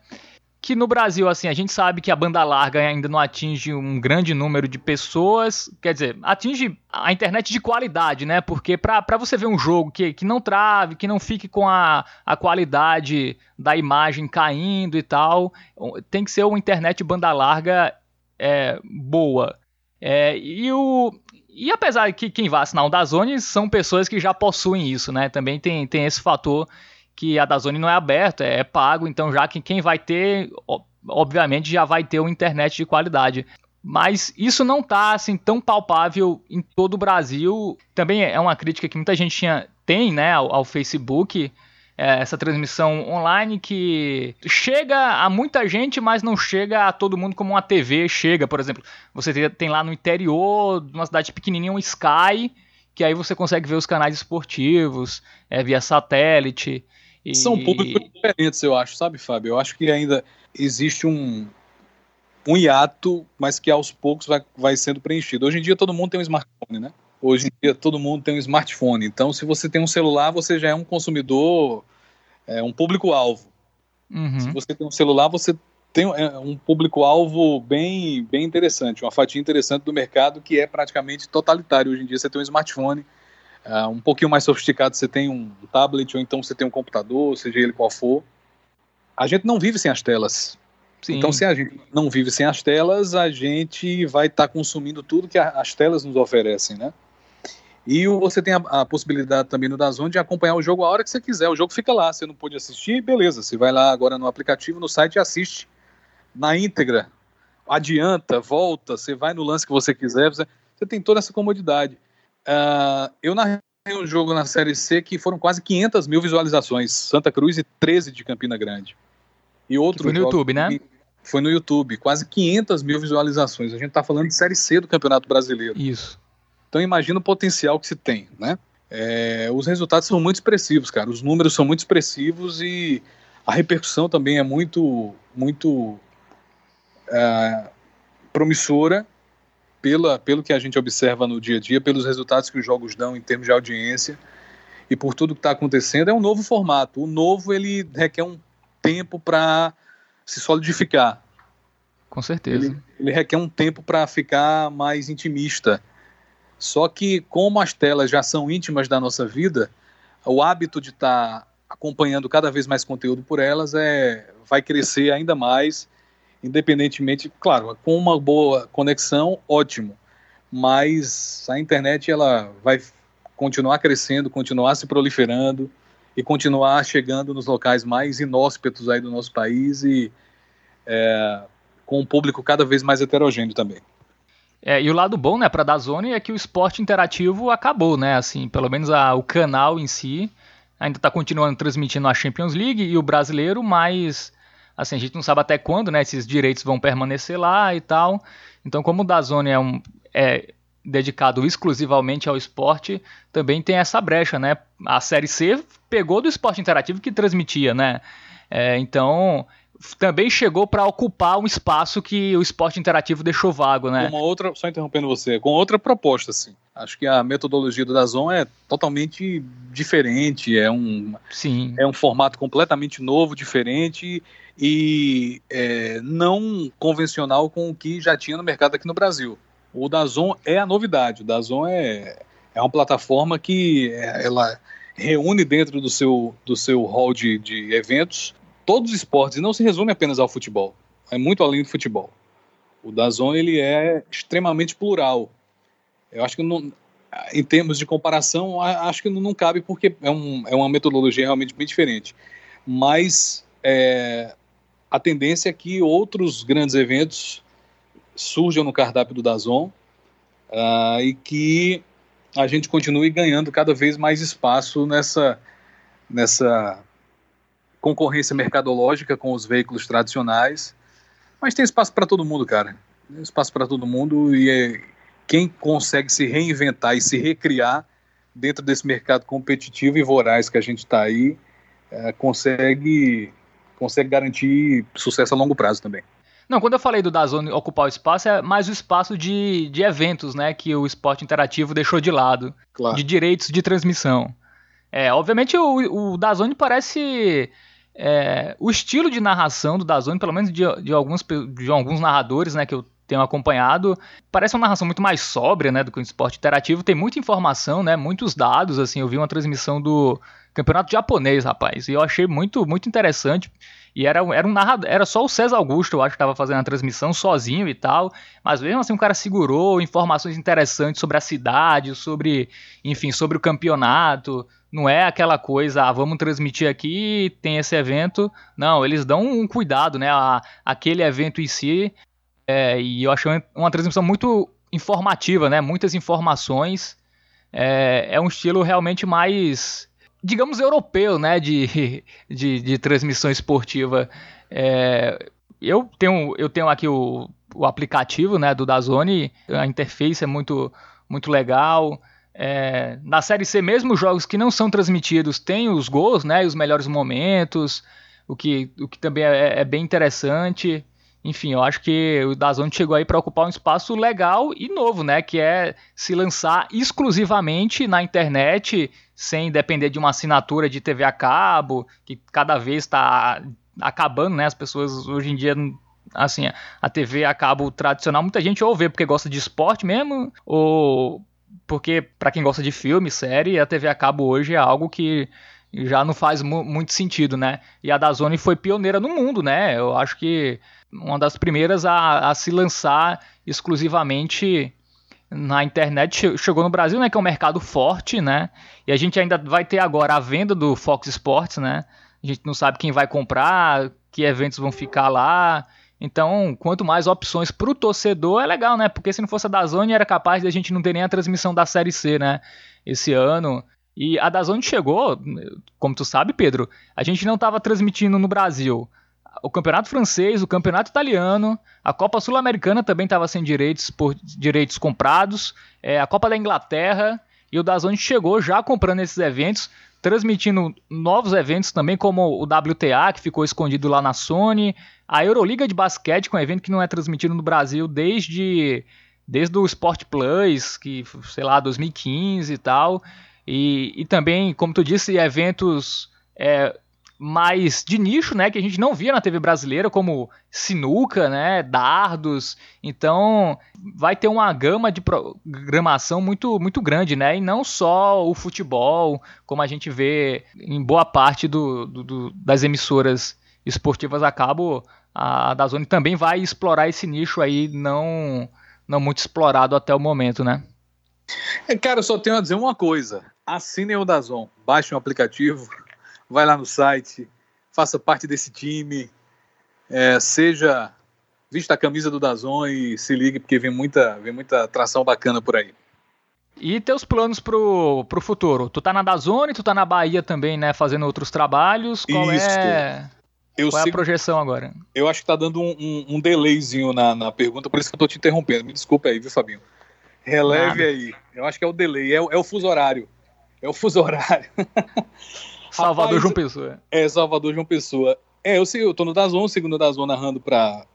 que no Brasil, assim, a gente sabe que a banda larga ainda não atinge um grande número de pessoas, quer dizer, atinge a internet de qualidade, né? Porque para você ver um jogo que, que não trave, que não fique com a, a qualidade da imagem caindo e tal, tem que ser uma internet banda larga é, boa. É, e o, e apesar que quem vai assinar o Dazone são pessoas que já possuem isso, né? Também tem, tem esse fator que a Dazone não é aberta, é, é pago, então já que quem vai ter, obviamente já vai ter uma internet de qualidade. Mas isso não está assim tão palpável em todo o Brasil. Também é uma crítica que muita gente tinha, tem, né, ao, ao Facebook é, essa transmissão online que chega a muita gente, mas não chega a todo mundo como uma TV chega. Por exemplo, você tem lá no interior, numa cidade pequenininha, um Sky, que aí você consegue ver os canais esportivos é, via satélite. E... São públicos diferentes, eu acho, sabe, Fábio? Eu acho que ainda existe um, um hiato, mas que aos poucos vai, vai sendo preenchido. Hoje em dia todo mundo tem um smartphone, né? Hoje em dia todo mundo tem um smartphone. Então, se você tem um celular, você já é um consumidor, é um público-alvo. Uhum. Se você tem um celular, você tem é, um público-alvo bem, bem interessante, uma fatia interessante do mercado que é praticamente totalitário. Hoje em dia você tem um smartphone, uh, um pouquinho mais sofisticado, você tem um tablet ou então você tem um computador, seja ele qual for. A gente não vive sem as telas. Sim. Então, se a gente não vive sem as telas, a gente vai estar tá consumindo tudo que a, as telas nos oferecem, né? E você tem a, a, possibilidade também no Dazon de acompanhar o jogo a hora que você quiser. O jogo fica lá, você não pôde assistir, beleza. Você vai lá agora no aplicativo, no site e assiste na íntegra. Adianta, volta, você vai no lance que você quiser, você, você tem toda essa comodidade. Uh, eu narrei um jogo na Série C que foram quase 500 mil visualizações. Santa Cruz e 13 de Campina Grande. E outro foi no YouTube, né? Foi no YouTube, quase 500 mil visualizações. A gente está falando de Série C do Campeonato Brasileiro. Isso. Então imagina o potencial que se tem, né? É, os resultados são muito expressivos, cara. Os números são muito expressivos e a repercussão também é muito, muito é, promissora. pela, pelo que a gente observa no dia a dia, pelos resultados que os jogos dão em termos de audiência e por tudo que está acontecendo, é um novo formato. O novo ele requer um tempo para se solidificar. Com certeza. Ele, ele requer um tempo para ficar mais intimista. Só que, como as telas já são íntimas da nossa vida, o hábito de estar tá acompanhando cada vez mais conteúdo por elas é, vai crescer ainda mais, independentemente, claro, com uma boa conexão, ótimo. Mas a internet ela vai continuar crescendo, continuar se proliferando e continuar chegando nos locais mais inóspitos aí do nosso país e é, com um público cada vez mais heterogêneo também. É, e o lado bom, né, para da Zone é que o esporte interativo acabou, né? Assim, pelo menos a, o canal em si ainda está continuando transmitindo a Champions League e o brasileiro, mas assim, a gente não sabe até quando, né, esses direitos vão permanecer lá e tal. Então, como o Dazone é um é dedicado exclusivamente ao esporte, também tem essa brecha, né? A série C pegou do esporte interativo que transmitia, né? É, então, também chegou para ocupar um espaço que o esporte interativo deixou vago, né? Uma outra, só interrompendo você, com outra proposta, assim. Acho que a metodologia do Dazon é totalmente diferente, é um, Sim. é um formato completamente novo, diferente e é, não convencional com o que já tinha no mercado aqui no Brasil. O Dazon é a novidade. O Dazon é, é uma plataforma que é, ela reúne dentro do seu, do seu hall de, de eventos todos os esportes, e não se resume apenas ao futebol, é muito além do futebol. O Dazon ele é extremamente plural. Eu acho que não, em termos de comparação, acho que não cabe porque é, um, é uma metodologia realmente bem diferente. Mas é, a tendência é que outros grandes eventos surjam no cardápio do Dazon uh, e que a gente continue ganhando cada vez mais espaço nessa, nessa concorrência mercadológica com os veículos tradicionais, mas tem espaço para todo mundo, cara. Tem espaço para todo mundo e é, quem consegue se reinventar e se recriar dentro desse mercado competitivo e voraz que a gente está aí, é, consegue, consegue garantir sucesso a longo prazo também. Não, quando eu falei do Dazone ocupar o espaço, é mais o espaço de, de eventos, né, que o esporte interativo deixou de lado, claro. de direitos de transmissão. É, obviamente o, o Dazone parece é, o estilo de narração do Dazone, pelo menos de, de, alguns, de alguns narradores né, que eu tenho acompanhado, parece uma narração muito mais sóbria né, do que o esporte interativo. Tem muita informação, né, muitos dados. assim Eu vi uma transmissão do campeonato japonês, rapaz, e eu achei muito, muito interessante. E era, era um narrador, era só o César Augusto, eu acho, que estava fazendo a transmissão sozinho e tal. Mas mesmo assim o cara segurou informações interessantes sobre a cidade, sobre, enfim, sobre o campeonato. Não é aquela coisa, ah, vamos transmitir aqui, tem esse evento. Não, eles dão um cuidado, né? A, aquele evento em si. É, e eu achei uma transmissão muito informativa, né? Muitas informações. É, é um estilo realmente mais, digamos, europeu, né? De, de, de transmissão esportiva. É, eu, tenho, eu tenho aqui o, o aplicativo né, do Dazone, a interface é muito, muito legal. É, na Série C mesmo, os jogos que não são transmitidos têm os gols, né, os melhores momentos, o que, o que também é, é bem interessante. Enfim, eu acho que o Dazone chegou aí para ocupar um espaço legal e novo, né, que é se lançar exclusivamente na internet, sem depender de uma assinatura de TV a cabo, que cada vez está acabando, né? As pessoas hoje em dia assim, a TV a cabo tradicional, muita gente ou vê porque gosta de esporte mesmo, ou porque para quem gosta de filme, série, a TV a cabo hoje é algo que já não faz mu muito sentido, né? E a Dazone foi pioneira no mundo, né? Eu acho que uma das primeiras a, a se lançar exclusivamente na internet chegou no Brasil, né, que é um mercado forte, né? E a gente ainda vai ter agora a venda do Fox Sports, né? A gente não sabe quem vai comprar, que eventos vão ficar lá. Então, quanto mais opções para o torcedor é legal, né? Porque se não fosse a Dazone, era capaz de a gente não ter nem a transmissão da Série C, né? Esse ano. E a Dazone chegou, como tu sabe, Pedro, a gente não estava transmitindo no Brasil o Campeonato Francês, o Campeonato Italiano, a Copa Sul-Americana também estava sem direitos por direitos comprados, é, a Copa da Inglaterra e o Dazone chegou já comprando esses eventos transmitindo novos eventos também, como o WTA, que ficou escondido lá na Sony, a Euroliga de basquete, que é um evento que não é transmitido no Brasil desde, desde o Sport Plus, que sei lá, 2015 e tal, e, e também, como tu disse, eventos é, mais de nicho, né, que a gente não via na TV brasileira, como sinuca, né, dardos. Então, vai ter uma gama de programação muito muito grande, né, e não só o futebol, como a gente vê em boa parte do, do, do das emissoras esportivas a cabo, a da Zone também vai explorar esse nicho aí não não muito explorado até o momento, né? É, cara, eu só tenho a dizer uma coisa. Assinem o Dazon, baixem o aplicativo, vai lá no site, faça parte desse time, é, seja vista a camisa do Dazon e se ligue porque vem muita, vem muita atração bacana por aí. E teus planos pro, pro futuro? Tu tá na Dazone, tu tá na Bahia também, né, fazendo outros trabalhos. Qual Isso. é eu Qual é a projeção agora? Eu acho que tá dando um, um, um delayzinho na, na pergunta, por isso que eu tô te interrompendo. Me desculpa aí, viu, Fabinho? Releve Nada. aí. Eu acho que é o delay, é, é o fuso horário. É o fuso horário. Salvador Rapaz, João Pessoa. É, Salvador João Pessoa. É, eu, sei, eu tô no Dazon, segundo Dazon narrando pra,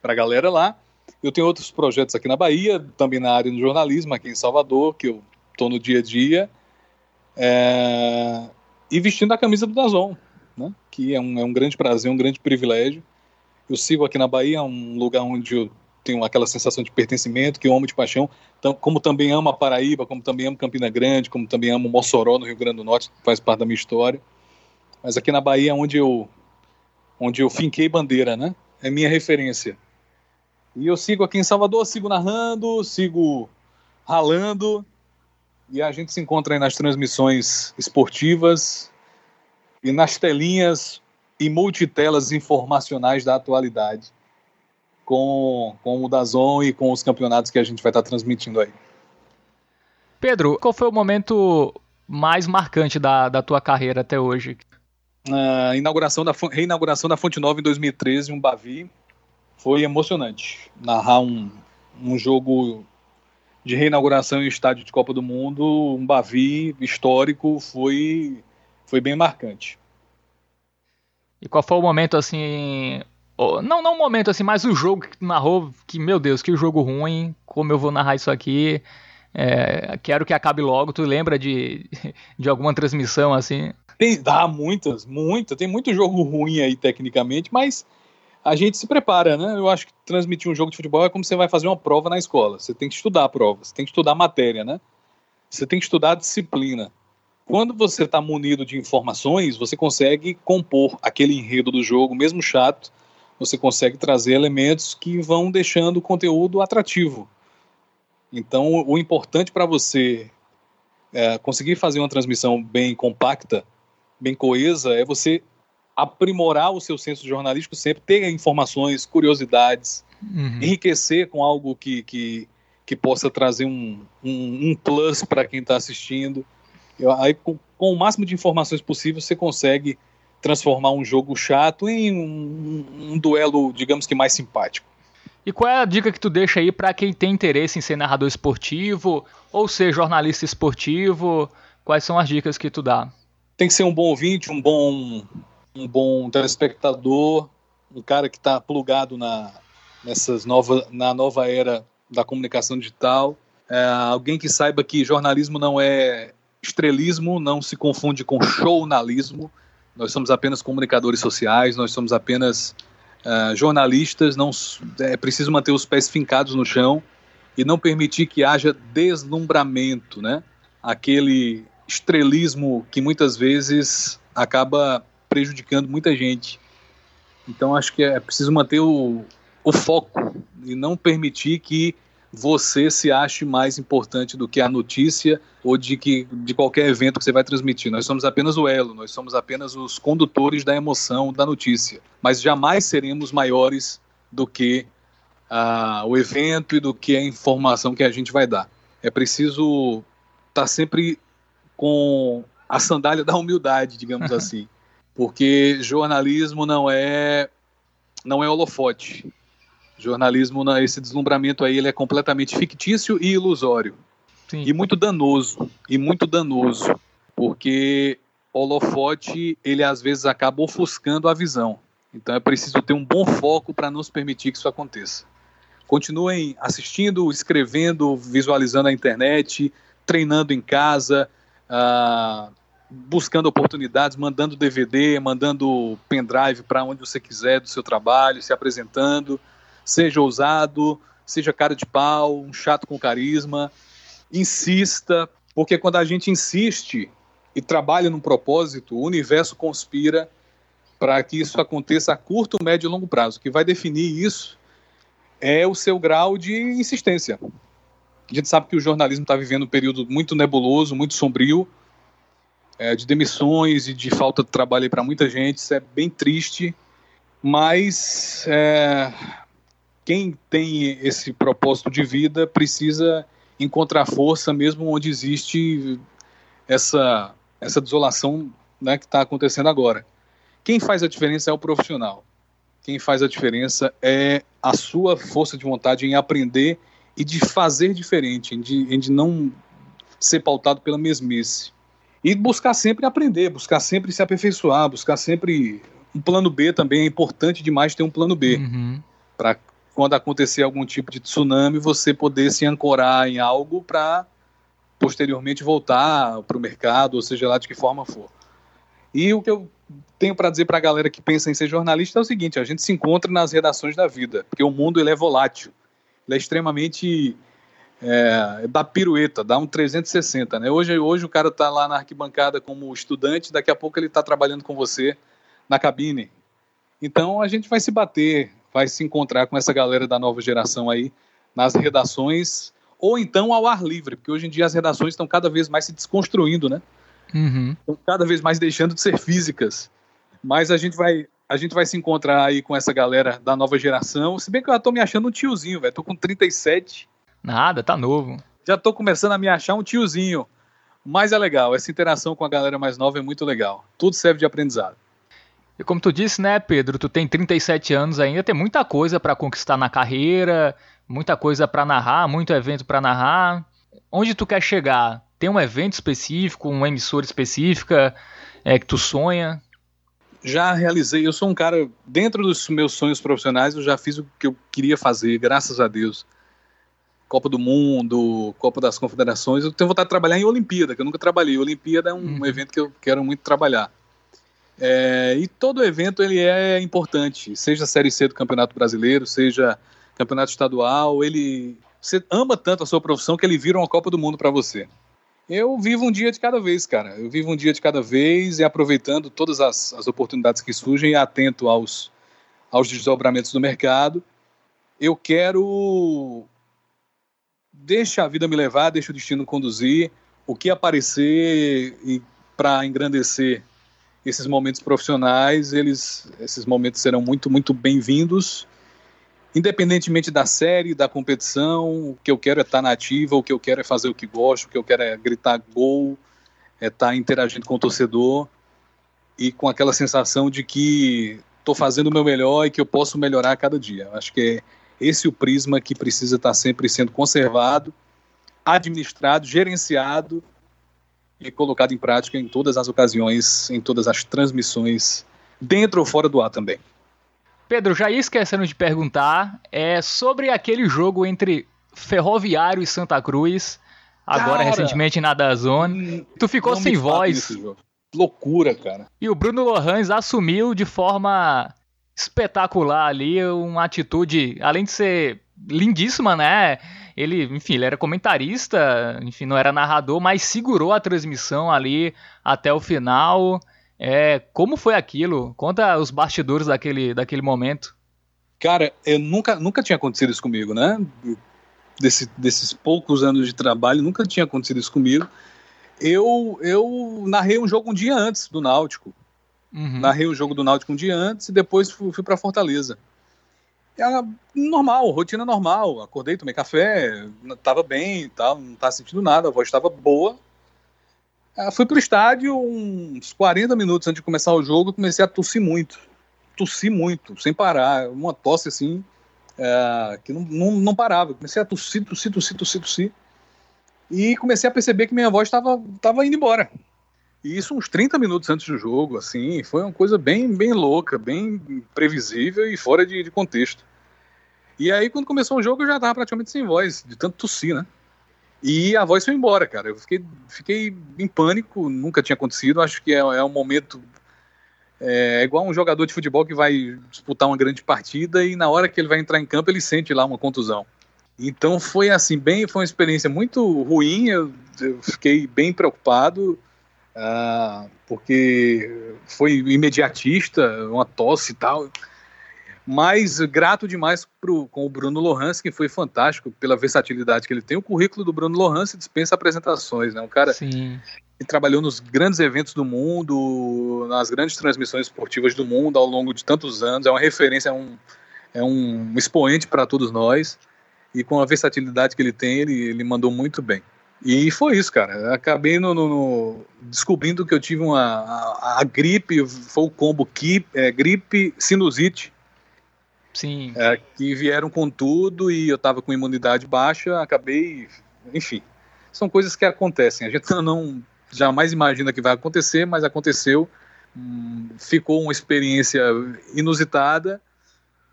pra galera lá. Eu tenho outros projetos aqui na Bahia, também na área do jornalismo, aqui em Salvador, que eu tô no dia a dia. É... E vestindo a camisa do Dazon, né? que é um, é um grande prazer, um grande privilégio. Eu sigo aqui na Bahia, um lugar onde eu tenho aquela sensação de pertencimento, que eu amo de paixão, como também amo a Paraíba, como também amo Campina Grande, como também amo Mossoró, no Rio Grande do Norte, faz parte da minha história. Mas aqui na Bahia é onde eu, onde eu finquei bandeira, né? É minha referência. E eu sigo aqui em Salvador, sigo narrando, sigo ralando, e a gente se encontra aí nas transmissões esportivas e nas telinhas e multitelas informacionais da atualidade com, com o Dazon e com os campeonatos que a gente vai estar transmitindo aí. Pedro, qual foi o momento mais marcante da, da tua carreira até hoje? A inauguração da, reinauguração da Fonte Nova em 2013, um Bavi, foi emocionante. Narrar um, um jogo de reinauguração em estádio de Copa do Mundo, um Bavi histórico, foi, foi bem marcante. E qual foi o momento assim não, não o momento assim, mas o jogo que narrou, que, meu Deus, que jogo ruim, como eu vou narrar isso aqui. É, quero que acabe logo. Tu lembra de, de alguma transmissão assim? Tem, dá muitas, muitas. Tem muito jogo ruim aí tecnicamente, mas a gente se prepara, né? Eu acho que transmitir um jogo de futebol é como você vai fazer uma prova na escola. Você tem que estudar a prova, você tem que estudar a matéria, né? Você tem que estudar a disciplina. Quando você está munido de informações, você consegue compor aquele enredo do jogo, mesmo chato, você consegue trazer elementos que vão deixando o conteúdo atrativo. Então, o importante para você é, conseguir fazer uma transmissão bem compacta, bem coesa, é você aprimorar o seu senso jornalístico sempre, ter informações, curiosidades, uhum. enriquecer com algo que, que, que possa trazer um, um, um plus para quem está assistindo. Eu, aí, com, com o máximo de informações possível, você consegue transformar um jogo chato em um, um, duelo, digamos que mais simpático. E qual é a dica que tu deixa aí para quem tem interesse em ser narrador esportivo ou ser jornalista esportivo? Quais são as dicas que tu dá? Tem que ser um bom ouvinte, um bom, um bom telespectador, um cara que está plugado na, nessas nova, na nova era da comunicação digital, é, alguém que saiba que jornalismo não é estrelismo, não se confunde com jornalismo. Nós somos apenas comunicadores sociais, nós somos apenas uh, jornalistas. Não é preciso manter os pés fincados no chão e não permitir que haja deslumbramento, né? Aquele estrelismo que muitas vezes acaba prejudicando muita gente. Então acho que é preciso manter o, o foco e não permitir que você se ache mais importante do que a notícia ou de, que, de qualquer evento que você vai transmitir. Nós somos apenas o elo, nós somos apenas os condutores da emoção da notícia, mas jamais seremos maiores do que uh, o evento e do que a informação que a gente vai dar. É preciso estar tá sempre com a sandália da humildade, digamos assim, porque jornalismo não é não é holofote jornalismo, esse deslumbramento aí, ele é completamente fictício e ilusório. Sim. E muito danoso, e muito danoso, porque holofote, ele às vezes acaba ofuscando a visão. Então é preciso ter um bom foco para nos permitir que isso aconteça. Continuem assistindo, escrevendo, visualizando a internet, treinando em casa, uh, buscando oportunidades, mandando DVD, mandando pendrive para onde você quiser do seu trabalho, se apresentando. Seja ousado, seja cara de pau, um chato com carisma. Insista, porque quando a gente insiste e trabalha num propósito, o universo conspira para que isso aconteça a curto, médio e longo prazo. O que vai definir isso é o seu grau de insistência. A gente sabe que o jornalismo está vivendo um período muito nebuloso, muito sombrio, é, de demissões e de falta de trabalho para muita gente. Isso é bem triste, mas é, quem tem esse propósito de vida precisa encontrar força mesmo onde existe essa, essa desolação né, que está acontecendo agora. Quem faz a diferença é o profissional. Quem faz a diferença é a sua força de vontade em aprender e de fazer diferente, em de, de não ser pautado pela mesmice. E buscar sempre aprender, buscar sempre se aperfeiçoar, buscar sempre. Um plano B também é importante demais ter um plano B. Uhum. Para quando acontecer algum tipo de tsunami, você poder se ancorar em algo para posteriormente voltar para o mercado, ou seja lá de que forma for. E o que eu tenho para dizer para a galera que pensa em ser jornalista é o seguinte: a gente se encontra nas redações da vida, porque o mundo ele é volátil, ele é extremamente é, dá pirueta, dá um 360, né? Hoje, hoje o cara está lá na arquibancada como estudante, daqui a pouco ele está trabalhando com você na cabine. Então a gente vai se bater, vai se encontrar com essa galera da nova geração aí nas redações ou então ao ar livre, porque hoje em dia as redações estão cada vez mais se desconstruindo, né? Uhum. Estão cada vez mais deixando de ser físicas. Mas a gente vai a gente vai se encontrar aí com essa galera da nova geração. Se bem que eu já tô me achando um tiozinho, velho. Tô com 37. Nada, tá novo. Já tô começando a me achar um tiozinho. Mas é legal, essa interação com a galera mais nova é muito legal. Tudo serve de aprendizado. E como tu disse, né, Pedro, tu tem 37 anos ainda, tem muita coisa para conquistar na carreira, muita coisa para narrar, muito evento para narrar. Onde tu quer chegar? Tem um evento específico, uma emissora específica é, que tu sonha? Já realizei. Eu sou um cara, dentro dos meus sonhos profissionais, eu já fiz o que eu queria fazer, graças a Deus. Copa do Mundo, Copa das Confederações. Eu tenho vontade de trabalhar em Olimpíada, que eu nunca trabalhei. Olimpíada é um uhum. evento que eu quero muito trabalhar. É, e todo evento ele é importante, seja a Série C do Campeonato Brasileiro, seja campeonato estadual, ele você ama tanto a sua profissão que ele vira uma Copa do Mundo para você. Eu vivo um dia de cada vez, cara. Eu vivo um dia de cada vez e aproveitando todas as, as oportunidades que surgem atento aos, aos desdobramentos do mercado. Eu quero. Deixa a vida me levar, deixa o destino conduzir. O que aparecer para engrandecer esses momentos profissionais, eles, esses momentos serão muito, muito bem-vindos, independentemente da série, da competição. O que eu quero é estar na ativa, o que eu quero é fazer o que gosto, o que eu quero é gritar gol, é estar interagindo com o torcedor e com aquela sensação de que estou fazendo o meu melhor e que eu posso melhorar a cada dia. Acho que é esse o prisma que precisa estar sempre sendo conservado, administrado, gerenciado e colocado em prática em todas as ocasiões, em todas as transmissões, dentro ou fora do ar também. Pedro, já ia esquecendo de perguntar, é sobre aquele jogo entre Ferroviário e Santa Cruz, agora cara, recentemente na Dazone. Hum, tu ficou sem voz. Loucura, cara. E o Bruno Lohans assumiu de forma espetacular ali, uma atitude, além de ser lindíssima, né? Ele, enfim, ele era comentarista, enfim, não era narrador, mas segurou a transmissão ali até o final. É, como foi aquilo? Conta os bastidores daquele, daquele momento. Cara, eu nunca, nunca tinha acontecido isso comigo, né? Desse, desses poucos anos de trabalho, nunca tinha acontecido isso comigo. Eu, eu narrei um jogo um dia antes do Náutico. Uhum. Narrei o jogo do Náutico um dia antes e depois fui, fui para Fortaleza. Era normal, rotina normal. Acordei, tomei café, tava bem tal, não tava sentindo nada, a voz estava boa. Ah, fui pro estádio uns 40 minutos antes de começar o jogo, comecei a tossir muito. Tossi muito, sem parar. Uma tosse assim, é, que não, não, não, parava. Comecei a tossir, tossir, tossir, tossir, tossir. E comecei a perceber que minha voz estava tava indo embora. E isso uns 30 minutos antes do jogo, assim, foi uma coisa bem, bem louca, bem previsível e fora de, de contexto. E aí, quando começou o jogo, eu já tava praticamente sem voz, de tanto tossir, né? E a voz foi embora, cara. Eu fiquei, fiquei em pânico, nunca tinha acontecido. Acho que é, é um momento. É, é igual um jogador de futebol que vai disputar uma grande partida e na hora que ele vai entrar em campo ele sente lá uma contusão. Então foi assim, bem, foi uma experiência muito ruim. Eu, eu fiquei bem preocupado uh, porque foi imediatista, uma tosse e tal. Mas grato demais pro, com o Bruno Lohans, que foi fantástico pela versatilidade que ele tem. O currículo do Bruno Lohans dispensa apresentações, né? Um cara Sim. que trabalhou nos grandes eventos do mundo, nas grandes transmissões esportivas do mundo ao longo de tantos anos. É uma referência, é um, é um expoente para todos nós. E com a versatilidade que ele tem, ele, ele mandou muito bem. E foi isso, cara. Acabei no, no, no, descobrindo que eu tive uma a, a gripe, foi o combo que, é, gripe, sinusite Sim. É, que vieram com tudo e eu estava com imunidade baixa, acabei, enfim, são coisas que acontecem. A gente não jamais imagina que vai acontecer, mas aconteceu. Hum, ficou uma experiência inusitada,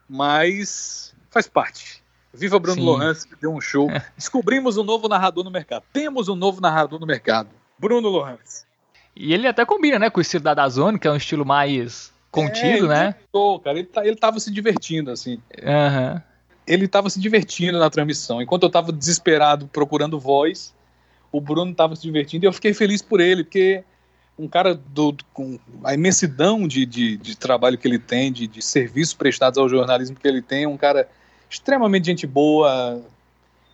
mas faz parte. Viva Bruno Lohans, que deu um show. Descobrimos um novo narrador no mercado. Temos um novo narrador no mercado. Bruno Lohans. E ele até combina, né, com o estilo da Dazone, que é um estilo mais contido, é, né? Gostou, cara. Ele, tá, ele tava se divertindo, assim. Uhum. Ele tava se divertindo na transmissão. Enquanto eu tava desesperado procurando voz, o Bruno tava se divertindo e eu fiquei feliz por ele, porque um cara do, com a imensidão de, de, de trabalho que ele tem, de, de serviços prestados ao jornalismo que ele tem, um cara extremamente gente boa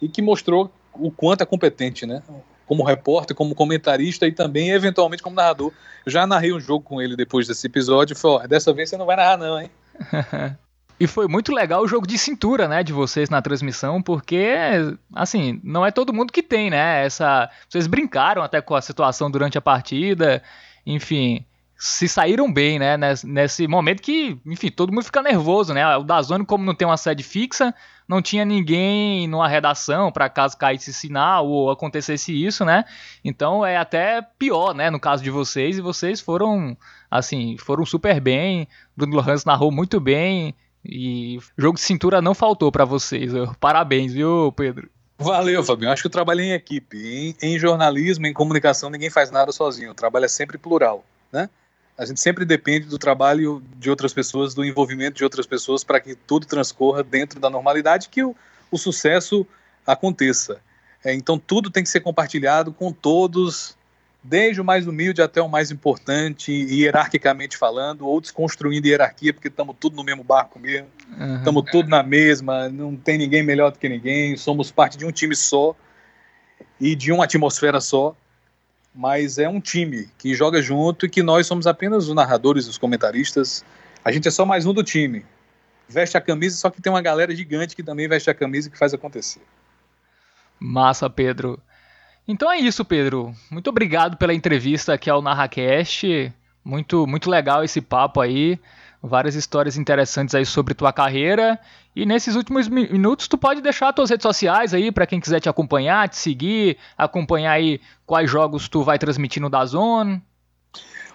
e que mostrou o quanto é competente, né? como repórter, como comentarista e também, eventualmente, como narrador. Eu já narrei um jogo com ele depois desse episódio e falei, dessa vez você não vai narrar não, hein? E foi muito legal o jogo de cintura, né, de vocês na transmissão, porque, assim, não é todo mundo que tem, né, essa... Vocês brincaram até com a situação durante a partida, enfim, se saíram bem, né, nesse momento que, enfim, todo mundo fica nervoso, né, o Dazone, como não tem uma sede fixa, não tinha ninguém numa redação para caso caísse sinal ou acontecesse isso, né? Então é até pior, né, no caso de vocês, e vocês foram, assim, foram super bem, Bruno Lohans narrou muito bem, e jogo de cintura não faltou para vocês. Parabéns, viu, Pedro? Valeu, Fabinho. Acho que eu trabalhei em equipe. Em, em jornalismo, em comunicação, ninguém faz nada sozinho. O trabalho é sempre plural, né? A gente sempre depende do trabalho de outras pessoas, do envolvimento de outras pessoas para que tudo transcorra dentro da normalidade, que o, o sucesso aconteça. É, então tudo tem que ser compartilhado com todos, desde o mais humilde até o mais importante, hierarquicamente falando, ou desconstruindo hierarquia, porque estamos tudo no mesmo barco mesmo, estamos uhum. tudo na mesma, não tem ninguém melhor do que ninguém, somos parte de um time só e de uma atmosfera só mas é um time que joga junto e que nós somos apenas os narradores, os comentaristas. A gente é só mais um do time. Veste a camisa, só que tem uma galera gigante que também veste a camisa e que faz acontecer. Massa, Pedro. Então é isso, Pedro. Muito obrigado pela entrevista aqui ao NarraCast. Muito, muito legal esse papo aí várias histórias interessantes aí sobre tua carreira. E nesses últimos minutos tu pode deixar tuas redes sociais aí para quem quiser te acompanhar, te seguir, acompanhar aí quais jogos tu vai transmitir no Dazone.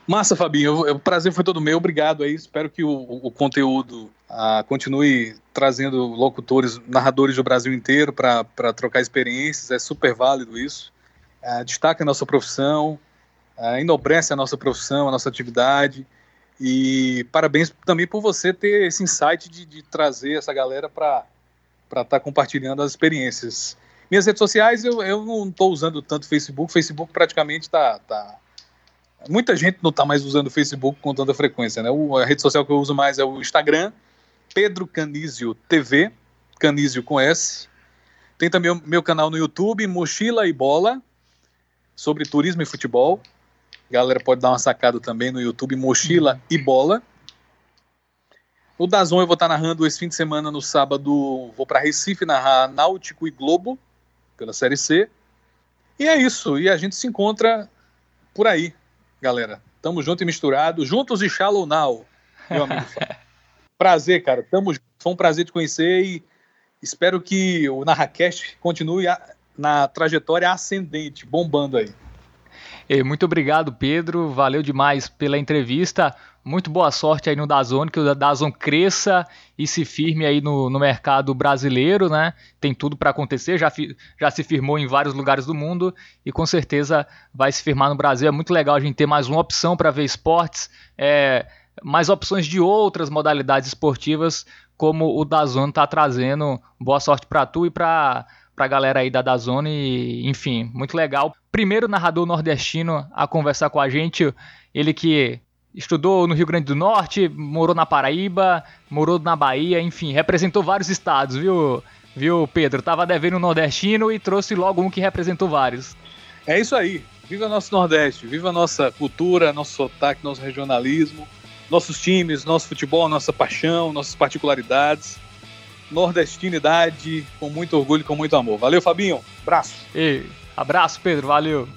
Massa, Fabinho. O prazer foi todo meu. Obrigado aí. Espero que o, o conteúdo ah, continue trazendo locutores, narradores do Brasil inteiro para trocar experiências. É super válido isso. Ah, destaca a nossa profissão, ah, enobrece a nossa profissão, a nossa atividade. E parabéns também por você ter esse insight de, de trazer essa galera para estar tá compartilhando as experiências. Minhas redes sociais, eu, eu não estou usando tanto Facebook. Facebook praticamente está. Tá... Muita gente não está mais usando o Facebook com tanta frequência. Né? O, a rede social que eu uso mais é o Instagram, Pedro Canísio TV, Canísio com S. Tem também o meu canal no YouTube, Mochila e Bola, sobre turismo e futebol. Galera pode dar uma sacada também no YouTube, Mochila e Bola. O Dazon eu vou estar narrando esse fim de semana no sábado. Vou para Recife narrar Náutico e Globo pela Série C. E é isso. E a gente se encontra por aí, galera. Tamo junto e misturado, juntos e shallow now, meu amigo. prazer, cara. Tamo, foi um prazer te conhecer e espero que o NarraCast continue a, na trajetória ascendente, bombando aí. Muito obrigado, Pedro. Valeu demais pela entrevista. Muito boa sorte aí no Dazone, que o Dazone cresça e se firme aí no, no mercado brasileiro, né? Tem tudo para acontecer, já, já se firmou em vários lugares do mundo e com certeza vai se firmar no Brasil. É muito legal a gente ter mais uma opção para ver esportes, é, mais opções de outras modalidades esportivas, como o Dazone está trazendo. Boa sorte para tu e para a galera aí da Dazone, enfim, muito legal. Primeiro narrador nordestino a conversar com a gente, ele que estudou no Rio Grande do Norte, morou na Paraíba, morou na Bahia, enfim, representou vários estados, viu, viu, Pedro? Tava devendo o nordestino e trouxe logo um que representou vários. É isso aí. Viva nosso Nordeste, viva nossa cultura, nosso sotaque, nosso regionalismo, nossos times, nosso futebol, nossa paixão, nossas particularidades. Nordestinidade com muito orgulho, com muito amor. Valeu, Fabinho. Abraço. E, abraço, Pedro. Valeu.